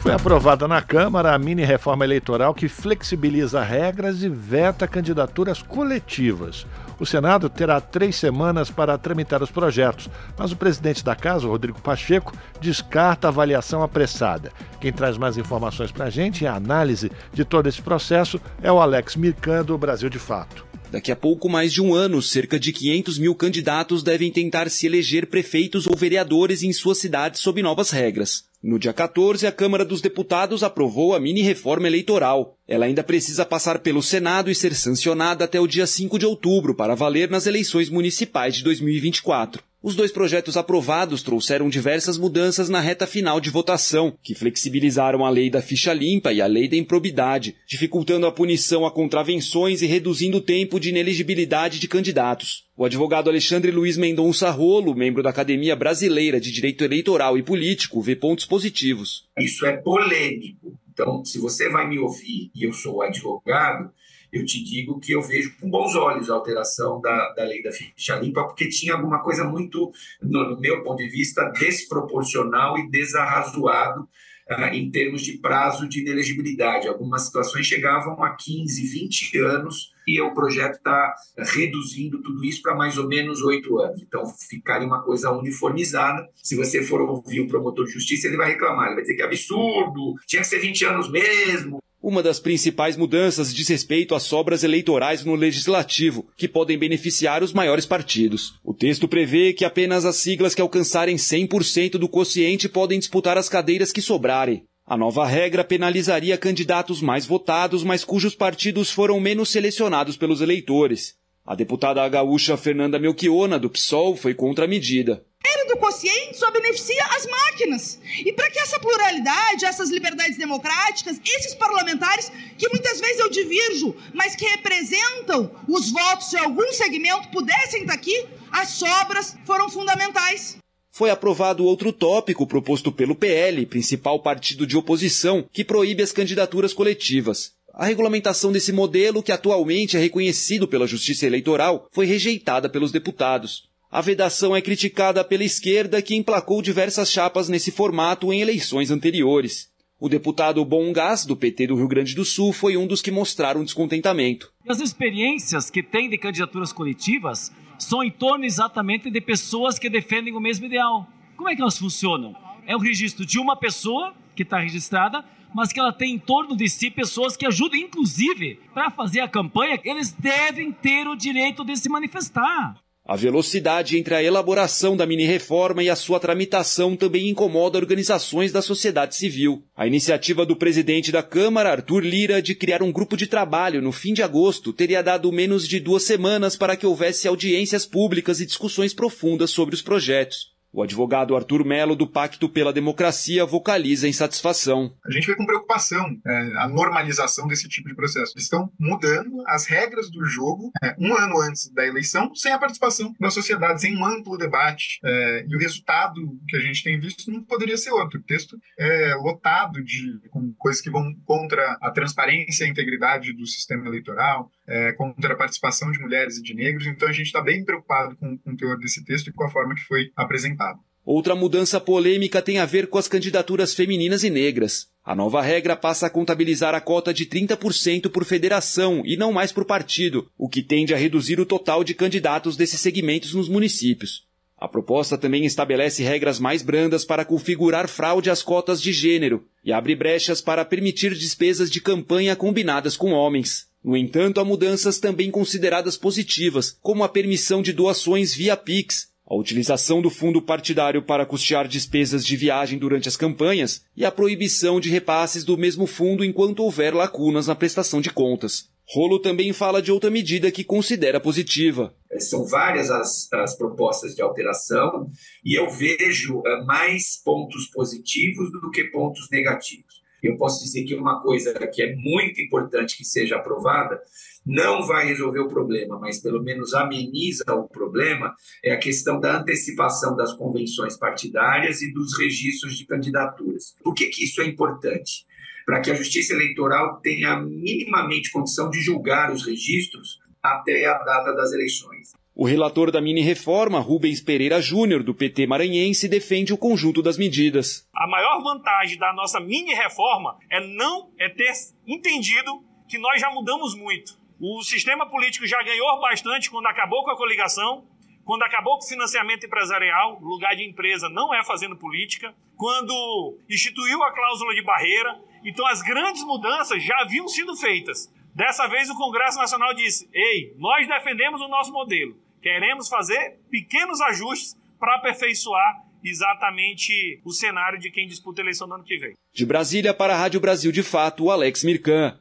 Foi aprovada na Câmara a mini reforma eleitoral que flexibiliza regras e veta candidaturas coletivas. O Senado terá três semanas para tramitar os projetos, mas o presidente da Casa, Rodrigo Pacheco, descarta a avaliação apressada. Quem traz mais informações para a gente e a análise de todo esse processo é o Alex Mirkan, do Brasil de Fato. Daqui a pouco mais de um ano, cerca de 500 mil candidatos devem tentar se eleger prefeitos ou vereadores em suas cidades sob novas regras. No dia 14, a Câmara dos Deputados aprovou a mini-reforma eleitoral. Ela ainda precisa passar pelo Senado e ser sancionada até o dia 5 de outubro para valer nas eleições municipais de 2024. Os dois projetos aprovados trouxeram diversas mudanças na reta final de votação, que flexibilizaram a lei da ficha limpa e a lei da improbidade, dificultando a punição a contravenções e reduzindo o tempo de ineligibilidade de candidatos. O advogado Alexandre Luiz Mendonça Rolo, membro da Academia Brasileira de Direito Eleitoral e Político, vê pontos positivos. Isso é polêmico. Então, se você vai me ouvir e eu sou advogado, eu te digo que eu vejo com bons olhos a alteração da, da lei da ficha limpa, porque tinha alguma coisa muito, no, meu ponto de vista, desproporcional e desarrazoado uh, em termos de prazo de inelegibilidade. Algumas situações chegavam a 15, 20 anos e o projeto está reduzindo tudo isso para mais ou menos oito anos. Então, ficaria uma coisa uniformizada. Se você for ouvir o promotor de justiça, ele vai reclamar, ele vai dizer que é absurdo, tinha que ser 20 anos mesmo. Uma das principais mudanças diz respeito às sobras eleitorais no legislativo, que podem beneficiar os maiores partidos. O texto prevê que apenas as siglas que alcançarem 100% do quociente podem disputar as cadeiras que sobrarem. A nova regra penalizaria candidatos mais votados, mas cujos partidos foram menos selecionados pelos eleitores. A deputada gaúcha Fernanda Melchiona, do PSOL, foi contra a medida era do quociente só beneficia as máquinas. E para que essa pluralidade, essas liberdades democráticas, esses parlamentares, que muitas vezes eu divirjo, mas que representam os votos de algum segmento, pudessem estar aqui, as sobras foram fundamentais. Foi aprovado outro tópico proposto pelo PL, principal partido de oposição, que proíbe as candidaturas coletivas. A regulamentação desse modelo, que atualmente é reconhecido pela Justiça Eleitoral, foi rejeitada pelos deputados. A vedação é criticada pela esquerda, que emplacou diversas chapas nesse formato em eleições anteriores. O deputado Bom Gás, do PT do Rio Grande do Sul, foi um dos que mostraram descontentamento. As experiências que tem de candidaturas coletivas são em torno exatamente de pessoas que defendem o mesmo ideal. Como é que elas funcionam? É o registro de uma pessoa que está registrada, mas que ela tem em torno de si pessoas que ajudam, inclusive, para fazer a campanha. Eles devem ter o direito de se manifestar. A velocidade entre a elaboração da mini-reforma e a sua tramitação também incomoda organizações da sociedade civil. A iniciativa do presidente da Câmara, Arthur Lira, de criar um grupo de trabalho no fim de agosto teria dado menos de duas semanas para que houvesse audiências públicas e discussões profundas sobre os projetos. O advogado Arthur Melo, do Pacto pela Democracia, vocaliza a insatisfação. A gente vê com preocupação é, a normalização desse tipo de processo. Eles estão mudando as regras do jogo é, um ano antes da eleição, sem a participação da sociedade, sem um amplo debate. É, e o resultado que a gente tem visto não poderia ser outro. O texto é lotado de coisas que vão contra a transparência e a integridade do sistema eleitoral, é, contra a participação de mulheres e de negros. Então a gente está bem preocupado com, o teor desse texto e com a forma que foi apresentado. Outra mudança polêmica tem a ver com as candidaturas femininas e negras. A nova regra passa a contabilizar a cota de 30% por federação e não mais por partido, o que tende a reduzir o total de candidatos desses segmentos nos municípios. A proposta também estabelece regras mais brandas para configurar fraude às cotas de gênero e abre brechas para permitir despesas de campanha combinadas com homens. No entanto, há mudanças também consideradas positivas, como a permissão de doações via Pix, a utilização do fundo partidário para custear despesas de viagem durante as campanhas e a proibição de repasses do mesmo fundo enquanto houver lacunas na prestação de contas. Rolo também fala de outra medida que considera positiva. São várias as, as propostas de alteração e eu vejo uh, mais pontos positivos do que pontos negativos. Eu posso dizer que uma coisa que é muito importante que seja aprovada não vai resolver o problema, mas pelo menos ameniza o problema, é a questão da antecipação das convenções partidárias e dos registros de candidaturas. Por que, que isso é importante? Para que a Justiça Eleitoral tenha minimamente condição de julgar os registros até a data das eleições. O relator da mini-reforma, Rubens Pereira Júnior, do PT maranhense, defende o conjunto das medidas. A maior vantagem da nossa mini-reforma é não é ter entendido que nós já mudamos muito. O sistema político já ganhou bastante quando acabou com a coligação, quando acabou com o financiamento empresarial, lugar de empresa não é fazendo política, quando instituiu a cláusula de barreira. Então as grandes mudanças já haviam sido feitas. Dessa vez o Congresso Nacional disse: "Ei, nós defendemos o nosso modelo. Queremos fazer pequenos ajustes para aperfeiçoar exatamente o cenário de quem disputa a eleição no ano que vem." De Brasília para a Rádio Brasil de Fato, Alex Mirkan.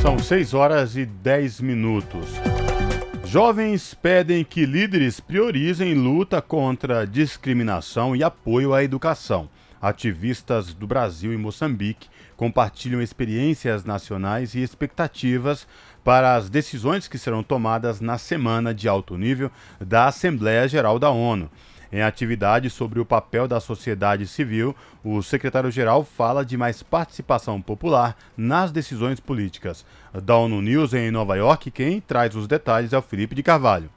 São 6 horas e 10 minutos. Jovens pedem que líderes priorizem luta contra discriminação e apoio à educação. Ativistas do Brasil e Moçambique compartilham experiências nacionais e expectativas para as decisões que serão tomadas na semana de alto nível da Assembleia Geral da ONU. Em atividade sobre o papel da sociedade civil, o secretário-geral fala de mais participação popular nas decisões políticas. Da ONU News em Nova York, quem traz os detalhes é o Felipe de Carvalho.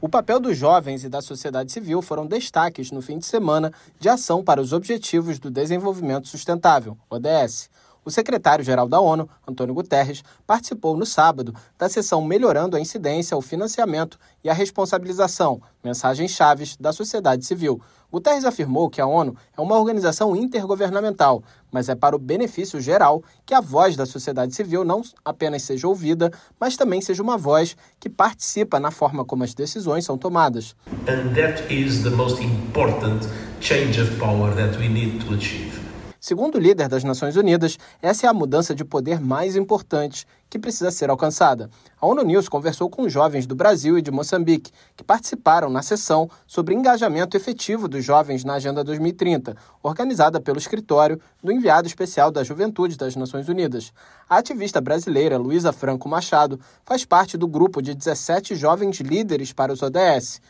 O papel dos jovens e da sociedade civil foram destaques no fim de semana de ação para os Objetivos do Desenvolvimento Sustentável, ODS. O secretário-geral da ONU, Antônio Guterres, participou no sábado da sessão Melhorando a Incidência, o Financiamento e a Responsabilização, mensagens chaves da sociedade civil. Guterres afirmou que a ONU é uma organização intergovernamental, mas é para o benefício geral que a voz da sociedade civil não apenas seja ouvida, mas também seja uma voz que participa na forma como as decisões são tomadas. And that is the most important change of power that we need to achieve. Segundo o líder das Nações Unidas, essa é a mudança de poder mais importante que precisa ser alcançada. A ONU News conversou com jovens do Brasil e de Moçambique, que participaram na sessão sobre engajamento efetivo dos jovens na Agenda 2030, organizada pelo escritório do enviado especial da Juventude das Nações Unidas. A ativista brasileira Luísa Franco Machado faz parte do grupo de 17 jovens líderes para os ODS.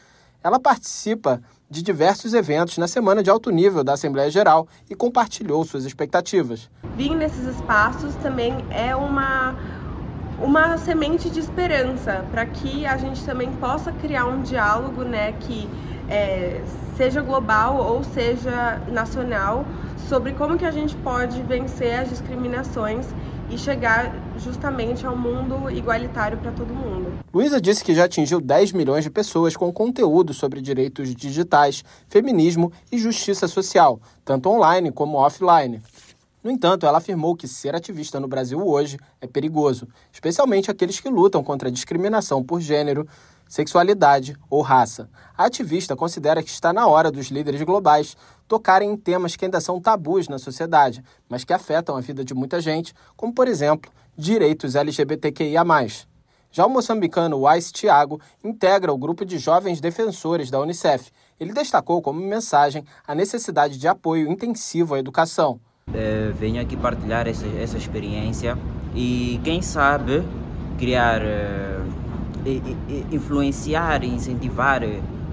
Ela participa de diversos eventos na semana de alto nível da Assembleia Geral e compartilhou suas expectativas. Vir nesses espaços também é uma uma semente de esperança para que a gente também possa criar um diálogo, né, que é, seja global ou seja nacional, sobre como que a gente pode vencer as discriminações e chegar justamente ao mundo igualitário para todo mundo. Luísa disse que já atingiu 10 milhões de pessoas com conteúdo sobre direitos digitais, feminismo e justiça social, tanto online como offline. No entanto, ela afirmou que ser ativista no Brasil hoje é perigoso, especialmente aqueles que lutam contra a discriminação por gênero, sexualidade ou raça. A ativista considera que está na hora dos líderes globais tocarem em temas que ainda são tabus na sociedade, mas que afetam a vida de muita gente, como, por exemplo, direitos LGBTQIA. Já o moçambicano Wise Thiago integra o grupo de jovens defensores da Unicef. Ele destacou como mensagem a necessidade de apoio intensivo à educação. É, venho aqui partilhar essa, essa experiência e, quem sabe, criar. É influenciar e incentivar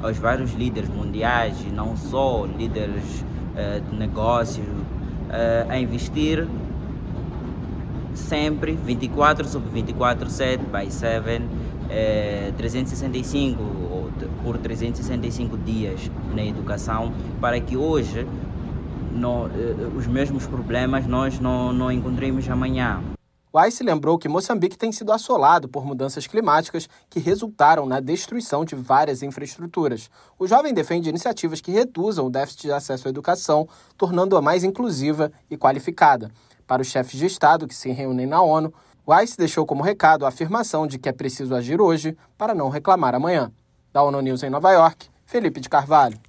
eh, os vários líderes mundiais, não só líderes uh, de negócio, uh, a investir sempre 24 sobre 24, 7 by 7, uh, 365 por 365 dias na educação, para que hoje no, os mesmos problemas nós não, não encontremos amanhã. Weiss lembrou que Moçambique tem sido assolado por mudanças climáticas que resultaram na destruição de várias infraestruturas. O jovem defende iniciativas que reduzam o déficit de acesso à educação, tornando-a mais inclusiva e qualificada. Para os chefes de Estado que se reúnem na ONU, Weiss deixou como recado a afirmação de que é preciso agir hoje para não reclamar amanhã. Da ONU News em Nova York, Felipe de Carvalho.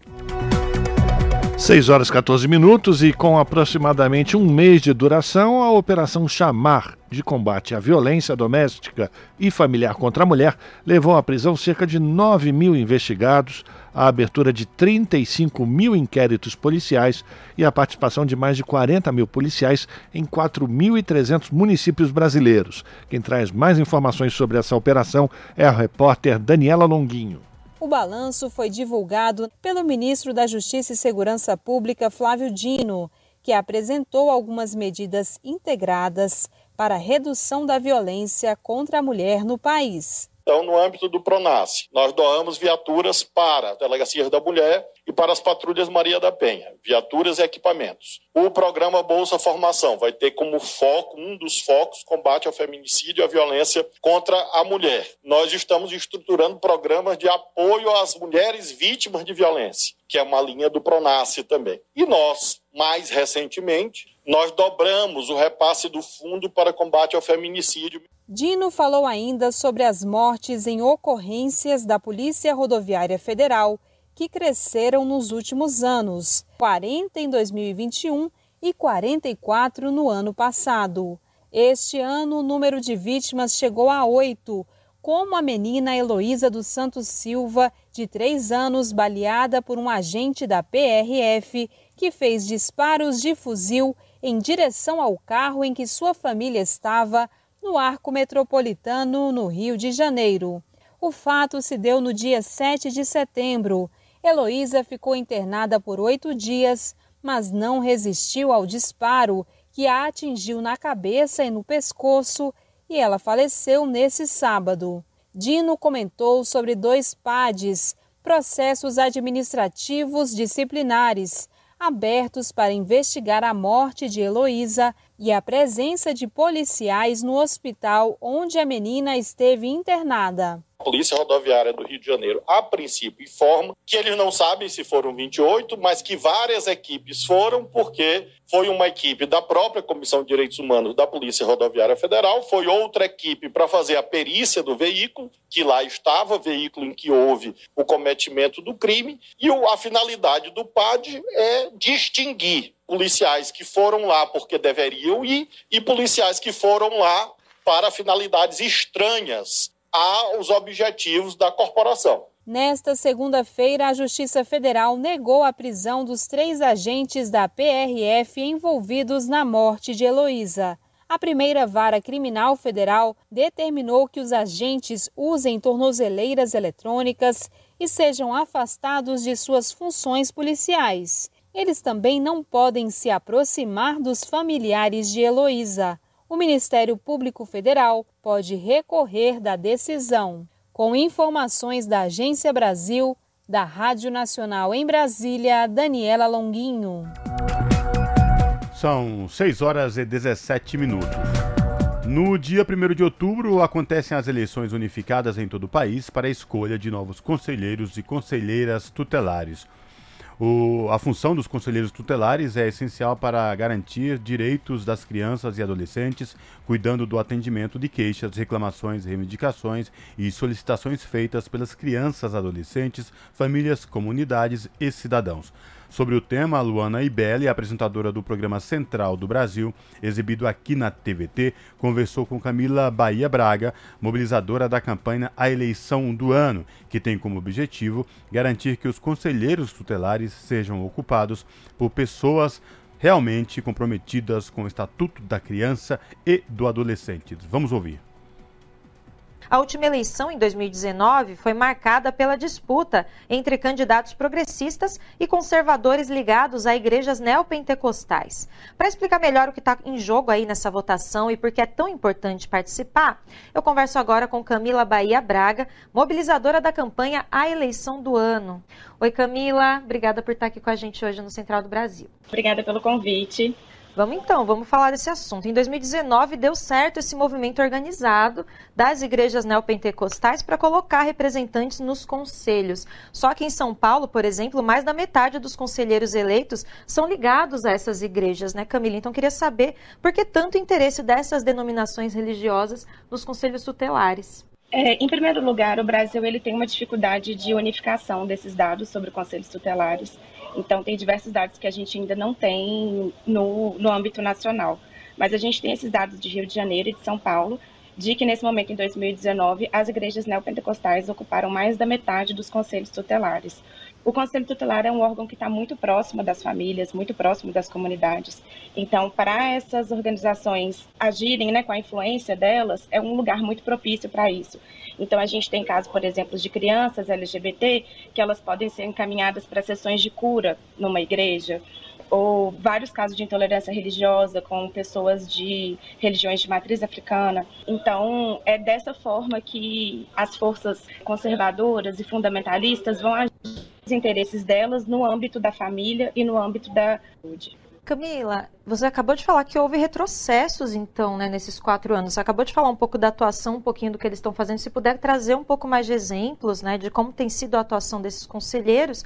6 horas 14 minutos e com aproximadamente um mês de duração, a Operação Chamar de combate à violência doméstica e familiar contra a mulher levou à prisão cerca de 9 mil investigados, a abertura de 35 mil inquéritos policiais e a participação de mais de 40 mil policiais em 4.300 municípios brasileiros. Quem traz mais informações sobre essa operação é a repórter Daniela Longuinho. O balanço foi divulgado pelo ministro da Justiça e Segurança Pública, Flávio Dino, que apresentou algumas medidas integradas para a redução da violência contra a mulher no país. Então, no âmbito do PRONASSE, nós doamos viaturas para a Delegacia da Mulher e para as patrulhas Maria da Penha, viaturas e equipamentos. O programa Bolsa Formação vai ter como foco, um dos focos, combate ao feminicídio e à violência contra a mulher. Nós estamos estruturando programas de apoio às mulheres vítimas de violência, que é uma linha do PRONASSE também. E nós, mais recentemente, nós dobramos o repasse do Fundo para Combate ao Feminicídio. Dino falou ainda sobre as mortes em ocorrências da Polícia Rodoviária Federal, que cresceram nos últimos anos, 40 em 2021 e 44 no ano passado. Este ano, o número de vítimas chegou a oito, como a menina Heloísa dos Santos Silva, de três anos, baleada por um agente da PRF que fez disparos de fuzil em direção ao carro em que sua família estava no Arco Metropolitano, no Rio de Janeiro. O fato se deu no dia 7 de setembro. Heloísa ficou internada por oito dias, mas não resistiu ao disparo que a atingiu na cabeça e no pescoço e ela faleceu nesse sábado. Dino comentou sobre dois PADs, processos administrativos disciplinares, abertos para investigar a morte de Heloísa e a presença de policiais no hospital onde a menina esteve internada. Polícia Rodoviária do Rio de Janeiro, a princípio, informa que eles não sabem se foram 28, mas que várias equipes foram, porque foi uma equipe da própria Comissão de Direitos Humanos da Polícia Rodoviária Federal, foi outra equipe para fazer a perícia do veículo, que lá estava, veículo em que houve o cometimento do crime, e a finalidade do PAD é distinguir policiais que foram lá porque deveriam ir e policiais que foram lá para finalidades estranhas aos objetivos da corporação. Nesta segunda-feira, a Justiça Federal negou a prisão dos três agentes da PRF envolvidos na morte de Heloísa. A primeira vara criminal federal determinou que os agentes usem tornozeleiras eletrônicas e sejam afastados de suas funções policiais. Eles também não podem se aproximar dos familiares de Heloísa o Ministério Público Federal pode recorrer da decisão. Com informações da Agência Brasil, da Rádio Nacional em Brasília, Daniela Longuinho. São 6 horas e 17 minutos. No dia 1 de outubro, acontecem as eleições unificadas em todo o país para a escolha de novos conselheiros e conselheiras tutelares. O, a função dos conselheiros tutelares é essencial para garantir direitos das crianças e adolescentes, cuidando do atendimento de queixas, reclamações, reivindicações e solicitações feitas pelas crianças, adolescentes, famílias, comunidades e cidadãos. Sobre o tema, Luana Ibelli, apresentadora do programa Central do Brasil, exibido aqui na TVT, conversou com Camila Bahia Braga, mobilizadora da campanha A Eleição do Ano, que tem como objetivo garantir que os conselheiros tutelares sejam ocupados por pessoas realmente comprometidas com o Estatuto da Criança e do Adolescente. Vamos ouvir. A última eleição, em 2019, foi marcada pela disputa entre candidatos progressistas e conservadores ligados a igrejas neopentecostais. Para explicar melhor o que está em jogo aí nessa votação e por que é tão importante participar, eu converso agora com Camila Bahia Braga, mobilizadora da campanha A Eleição do Ano. Oi, Camila, obrigada por estar aqui com a gente hoje no Central do Brasil. Obrigada pelo convite. Vamos então, vamos falar desse assunto. Em 2019 deu certo esse movimento organizado das igrejas neopentecostais para colocar representantes nos conselhos. Só que em São Paulo, por exemplo, mais da metade dos conselheiros eleitos são ligados a essas igrejas, né, Camila? Então queria saber por que tanto interesse dessas denominações religiosas nos conselhos tutelares. É, em primeiro lugar, o Brasil ele tem uma dificuldade de unificação desses dados sobre conselhos tutelares. Então, tem diversos dados que a gente ainda não tem no, no âmbito nacional. Mas a gente tem esses dados de Rio de Janeiro e de São Paulo, de que nesse momento, em 2019, as igrejas neopentecostais ocuparam mais da metade dos conselhos tutelares. O Conselho Tutelar é um órgão que está muito próximo das famílias, muito próximo das comunidades. Então, para essas organizações agirem né, com a influência delas, é um lugar muito propício para isso. Então, a gente tem casos, por exemplo, de crianças LGBT que elas podem ser encaminhadas para sessões de cura numa igreja, ou vários casos de intolerância religiosa com pessoas de religiões de matriz africana. Então, é dessa forma que as forças conservadoras e fundamentalistas vão agir interesses delas no âmbito da família e no âmbito da saúde. Camila, você acabou de falar que houve retrocessos, então, né, nesses quatro anos. Você acabou de falar um pouco da atuação, um pouquinho do que eles estão fazendo. Se puder trazer um pouco mais de exemplos, né, de como tem sido a atuação desses conselheiros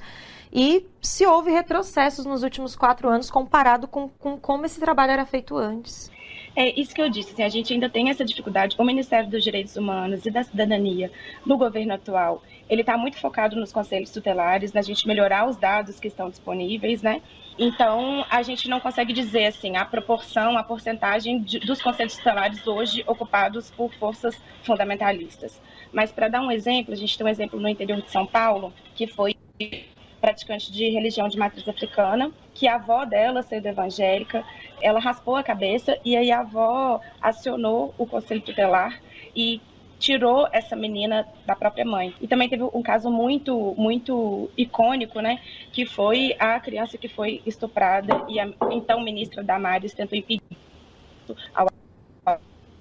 e se houve retrocessos nos últimos quatro anos comparado com, com como esse trabalho era feito antes. É isso que eu disse, assim, a gente ainda tem essa dificuldade. O Ministério dos Direitos Humanos e da Cidadania, no governo atual, ele está muito focado nos conselhos tutelares, na gente melhorar os dados que estão disponíveis, né? Então, a gente não consegue dizer assim a proporção, a porcentagem de, dos conselhos tutelares hoje ocupados por forças fundamentalistas. Mas para dar um exemplo, a gente tem um exemplo no interior de São Paulo, que foi praticante de religião de matriz africana, que a avó dela, sendo evangélica, ela raspou a cabeça e aí a avó acionou o conselho tutelar e tirou essa menina da própria mãe. E também teve um caso muito, muito icônico, né, que foi a criança que foi estuprada e a então ministra Damares tentou impedir ao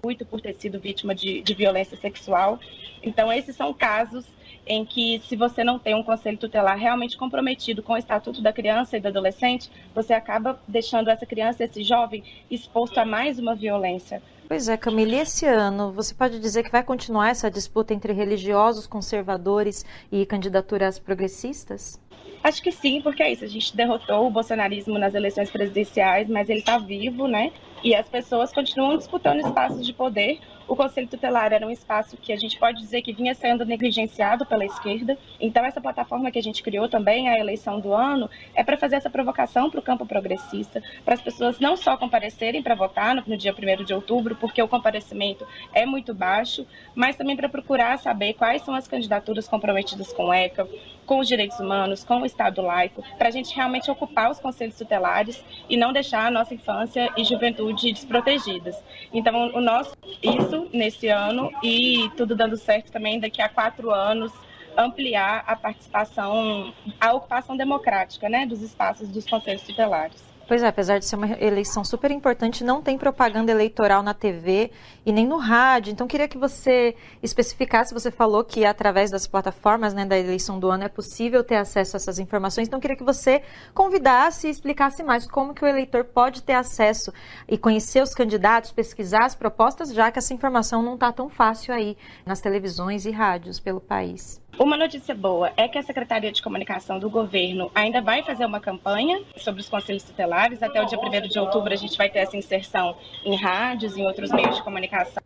muito por ter sido vítima de, de violência sexual. Então, esses são casos em que, se você não tem um conselho tutelar realmente comprometido com o estatuto da criança e do adolescente, você acaba deixando essa criança, esse jovem, exposto a mais uma violência. Pois é, Camila, e esse ano você pode dizer que vai continuar essa disputa entre religiosos, conservadores e candidaturas progressistas? Acho que sim, porque é isso. A gente derrotou o bolsonarismo nas eleições presidenciais, mas ele está vivo, né? E as pessoas continuam disputando espaços de poder o Conselho Tutelar era um espaço que a gente pode dizer que vinha sendo negligenciado pela esquerda. Então, essa plataforma que a gente criou também, a eleição do ano, é para fazer essa provocação para o campo progressista, para as pessoas não só comparecerem para votar no, no dia 1 de outubro, porque o comparecimento é muito baixo, mas também para procurar saber quais são as candidaturas comprometidas com o ECA, com os direitos humanos, com o Estado laico, para a gente realmente ocupar os conselhos tutelares e não deixar a nossa infância e juventude desprotegidas. Então, o nosso isso nesse ano e tudo dando certo também daqui a quatro anos ampliar a participação, a ocupação democrática, né, dos espaços dos conselhos tutelares. Pois é, apesar de ser uma eleição super importante, não tem propaganda eleitoral na TV e nem no rádio. Então, queria que você especificasse. Você falou que através das plataformas né, da eleição do ano é possível ter acesso a essas informações. Então, queria que você convidasse e explicasse mais como que o eleitor pode ter acesso e conhecer os candidatos, pesquisar as propostas, já que essa informação não está tão fácil aí nas televisões e rádios pelo país. Uma notícia boa é que a Secretaria de Comunicação do governo ainda vai fazer uma campanha sobre os conselhos tutelares. Até o dia 1 de outubro a gente vai ter essa inserção em rádios, em outros meios de comunicação.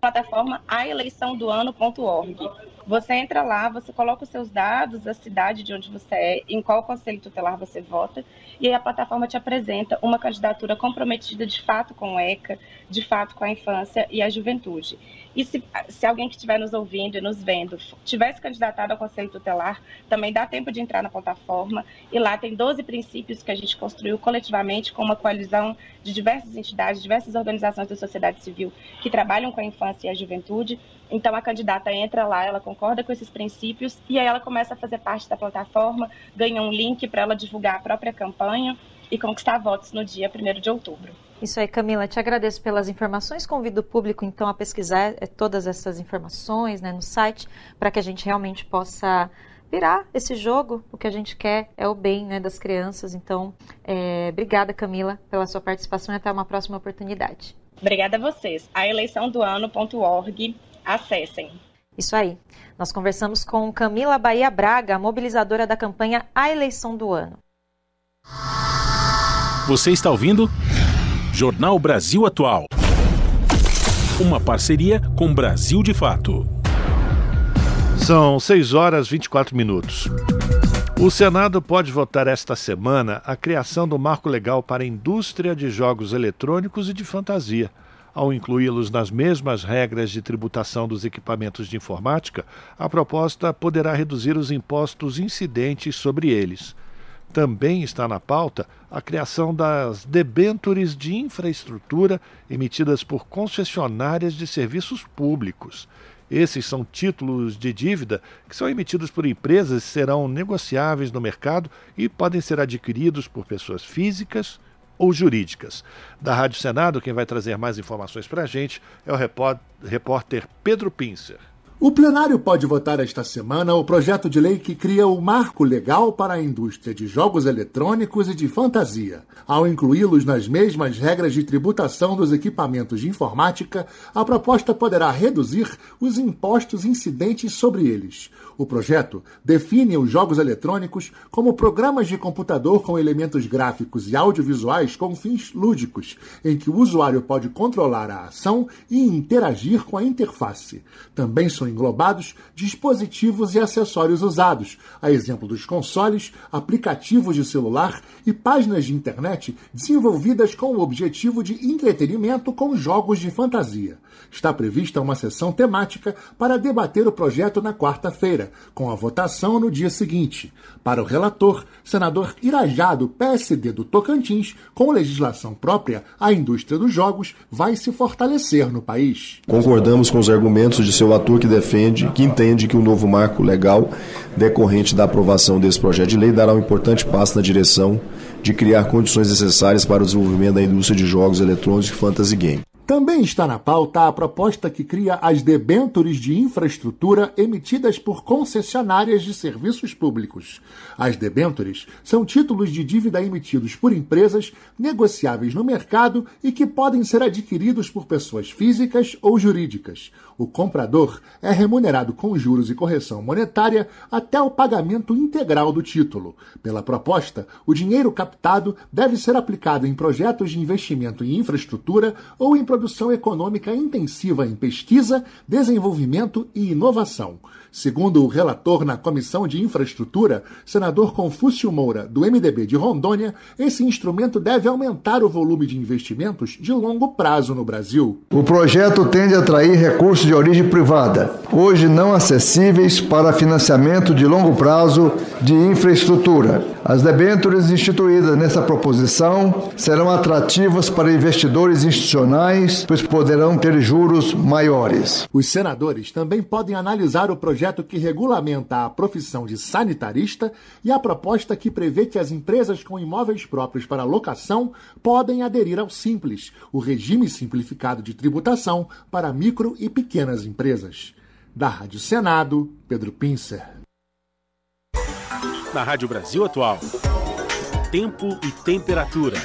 Plataforma aeleiçãodoano.org. Você entra lá, você coloca os seus dados, a cidade de onde você é, em qual conselho tutelar você vota, e aí a plataforma te apresenta uma candidatura comprometida de fato com o ECA, de fato com a infância e a juventude. E se, se alguém que estiver nos ouvindo e nos vendo tivesse candidatado ao Conselho Tutelar, também dá tempo de entrar na plataforma. E lá tem 12 princípios que a gente construiu coletivamente com uma coalizão de diversas entidades, diversas organizações da sociedade civil que trabalham com a infância e a juventude. Então a candidata entra lá, ela concorda com esses princípios e aí ela começa a fazer parte da plataforma, ganha um link para ela divulgar a própria campanha e conquistar votos no dia 1 de outubro. Isso aí, Camila. Te agradeço pelas informações. Convido o público, então, a pesquisar eh, todas essas informações né, no site, para que a gente realmente possa virar esse jogo. O que a gente quer é o bem né, das crianças. Então, é, obrigada, Camila, pela sua participação e até uma próxima oportunidade. Obrigada a vocês. A eleição do ano.org, acessem. Isso aí. Nós conversamos com Camila Bahia Braga, mobilizadora da campanha A Eleição do Ano. Você está ouvindo? Jornal Brasil Atual. Uma parceria com Brasil de Fato. São 6 horas e 24 minutos. O Senado pode votar esta semana a criação do marco legal para a indústria de jogos eletrônicos e de fantasia. Ao incluí-los nas mesmas regras de tributação dos equipamentos de informática, a proposta poderá reduzir os impostos incidentes sobre eles. Também está na pauta a criação das debêntures de infraestrutura emitidas por concessionárias de serviços públicos. Esses são títulos de dívida que são emitidos por empresas e serão negociáveis no mercado e podem ser adquiridos por pessoas físicas ou jurídicas. Da Rádio Senado, quem vai trazer mais informações para a gente é o repórter Pedro Pincer. O plenário pode votar esta semana o projeto de lei que cria o marco legal para a indústria de jogos eletrônicos e de fantasia. Ao incluí-los nas mesmas regras de tributação dos equipamentos de informática, a proposta poderá reduzir os impostos incidentes sobre eles. O projeto define os jogos eletrônicos como programas de computador com elementos gráficos e audiovisuais com fins lúdicos, em que o usuário pode controlar a ação e interagir com a interface. Também são englobados dispositivos e acessórios usados, a exemplo dos consoles, aplicativos de celular e páginas de internet desenvolvidas com o objetivo de entretenimento com jogos de fantasia. Está prevista uma sessão temática para debater o projeto na quarta-feira, com a votação no dia seguinte. Para o relator, senador Irajá, do PSD do Tocantins, com legislação própria, a indústria dos jogos vai se fortalecer no país. Concordamos com os argumentos de seu ator que defende, que entende que o novo marco legal decorrente da aprovação desse projeto de lei dará um importante passo na direção de criar condições necessárias para o desenvolvimento da indústria de jogos eletrônicos e fantasy game. Também está na pauta a proposta que cria as debêntures de infraestrutura emitidas por concessionárias de serviços públicos. As debêntures são títulos de dívida emitidos por empresas negociáveis no mercado e que podem ser adquiridos por pessoas físicas ou jurídicas. O comprador é remunerado com juros e correção monetária até o pagamento integral do título. Pela proposta, o dinheiro captado deve ser aplicado em projetos de investimento em infraestrutura ou em produção econômica intensiva em pesquisa, desenvolvimento e inovação. Segundo o relator na Comissão de Infraestrutura, senador Confúcio Moura, do MDB de Rondônia, esse instrumento deve aumentar o volume de investimentos de longo prazo no Brasil. O projeto tende a atrair recursos de origem privada, hoje não acessíveis para financiamento de longo prazo de infraestrutura. As debêntures instituídas nessa proposição serão atrativas para investidores institucionais, pois poderão ter juros maiores. Os senadores também podem analisar o projeto projeto que regulamenta a profissão de sanitarista e a proposta que prevê que as empresas com imóveis próprios para locação podem aderir ao Simples, o regime simplificado de tributação para micro e pequenas empresas. Da Rádio Senado, Pedro Pincer. Na Rádio Brasil Atual, tempo e temperatura.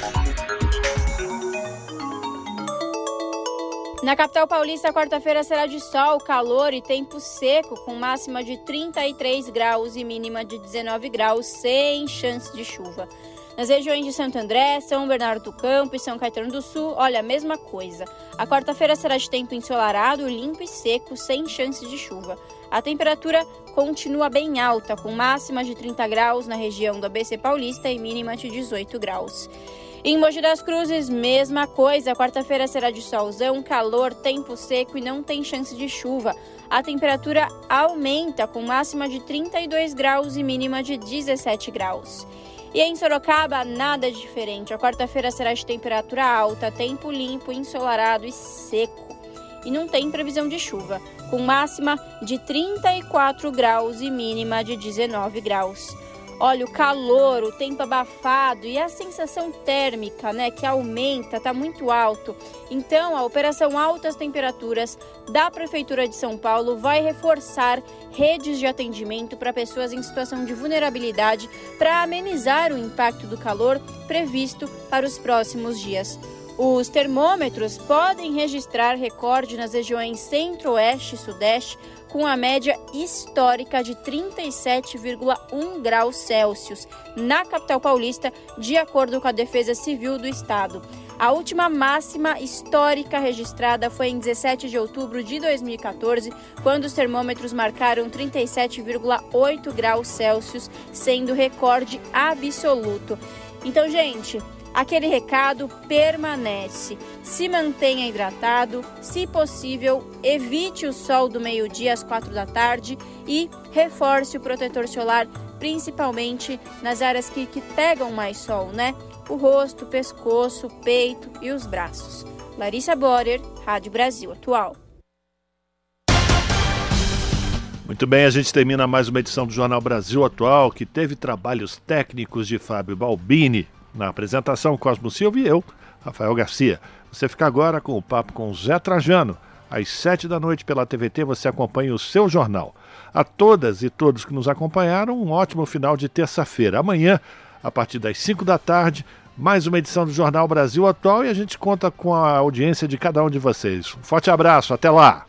Na capital paulista, quarta-feira será de sol, calor e tempo seco, com máxima de 33 graus e mínima de 19 graus, sem chance de chuva. Nas regiões de Santo André, São Bernardo do Campo e São Caetano do Sul, olha, a mesma coisa. A quarta-feira será de tempo ensolarado, limpo e seco, sem chance de chuva. A temperatura continua bem alta, com máxima de 30 graus na região do ABC Paulista e mínima de 18 graus. Em Mogi das Cruzes, mesma coisa. Quarta-feira será de solzão, calor, tempo seco e não tem chance de chuva. A temperatura aumenta com máxima de 32 graus e mínima de 17 graus. E em Sorocaba, nada diferente. A quarta-feira será de temperatura alta, tempo limpo, ensolarado e seco. E não tem previsão de chuva, com máxima de 34 graus e mínima de 19 graus. Olha, o calor, o tempo abafado e a sensação térmica, né, que aumenta, tá muito alto. Então, a operação Altas Temperaturas da Prefeitura de São Paulo vai reforçar redes de atendimento para pessoas em situação de vulnerabilidade para amenizar o impacto do calor previsto para os próximos dias. Os termômetros podem registrar recorde nas regiões centro-oeste e sudeste, com a média histórica de 37,1 graus Celsius na capital paulista, de acordo com a Defesa Civil do Estado. A última máxima histórica registrada foi em 17 de outubro de 2014, quando os termômetros marcaram 37,8 graus Celsius, sendo recorde absoluto. Então, gente, aquele recado permanece. Se mantenha hidratado, se possível, evite o sol do meio-dia às quatro da tarde e reforce o protetor solar, principalmente nas áreas que, que pegam mais sol, né? O rosto, o pescoço, o peito e os braços. Larissa Borer, Rádio Brasil Atual. Muito bem, a gente termina mais uma edição do Jornal Brasil Atual, que teve trabalhos técnicos de Fábio Balbini, na apresentação, Cosmo Silva e eu, Rafael Garcia. Você fica agora com o papo com Zé Trajano. Às sete da noite pela TVT você acompanha o seu jornal. A todas e todos que nos acompanharam, um ótimo final de terça-feira. Amanhã, a partir das cinco da tarde, mais uma edição do Jornal Brasil Atual e a gente conta com a audiência de cada um de vocês. Um forte abraço, até lá!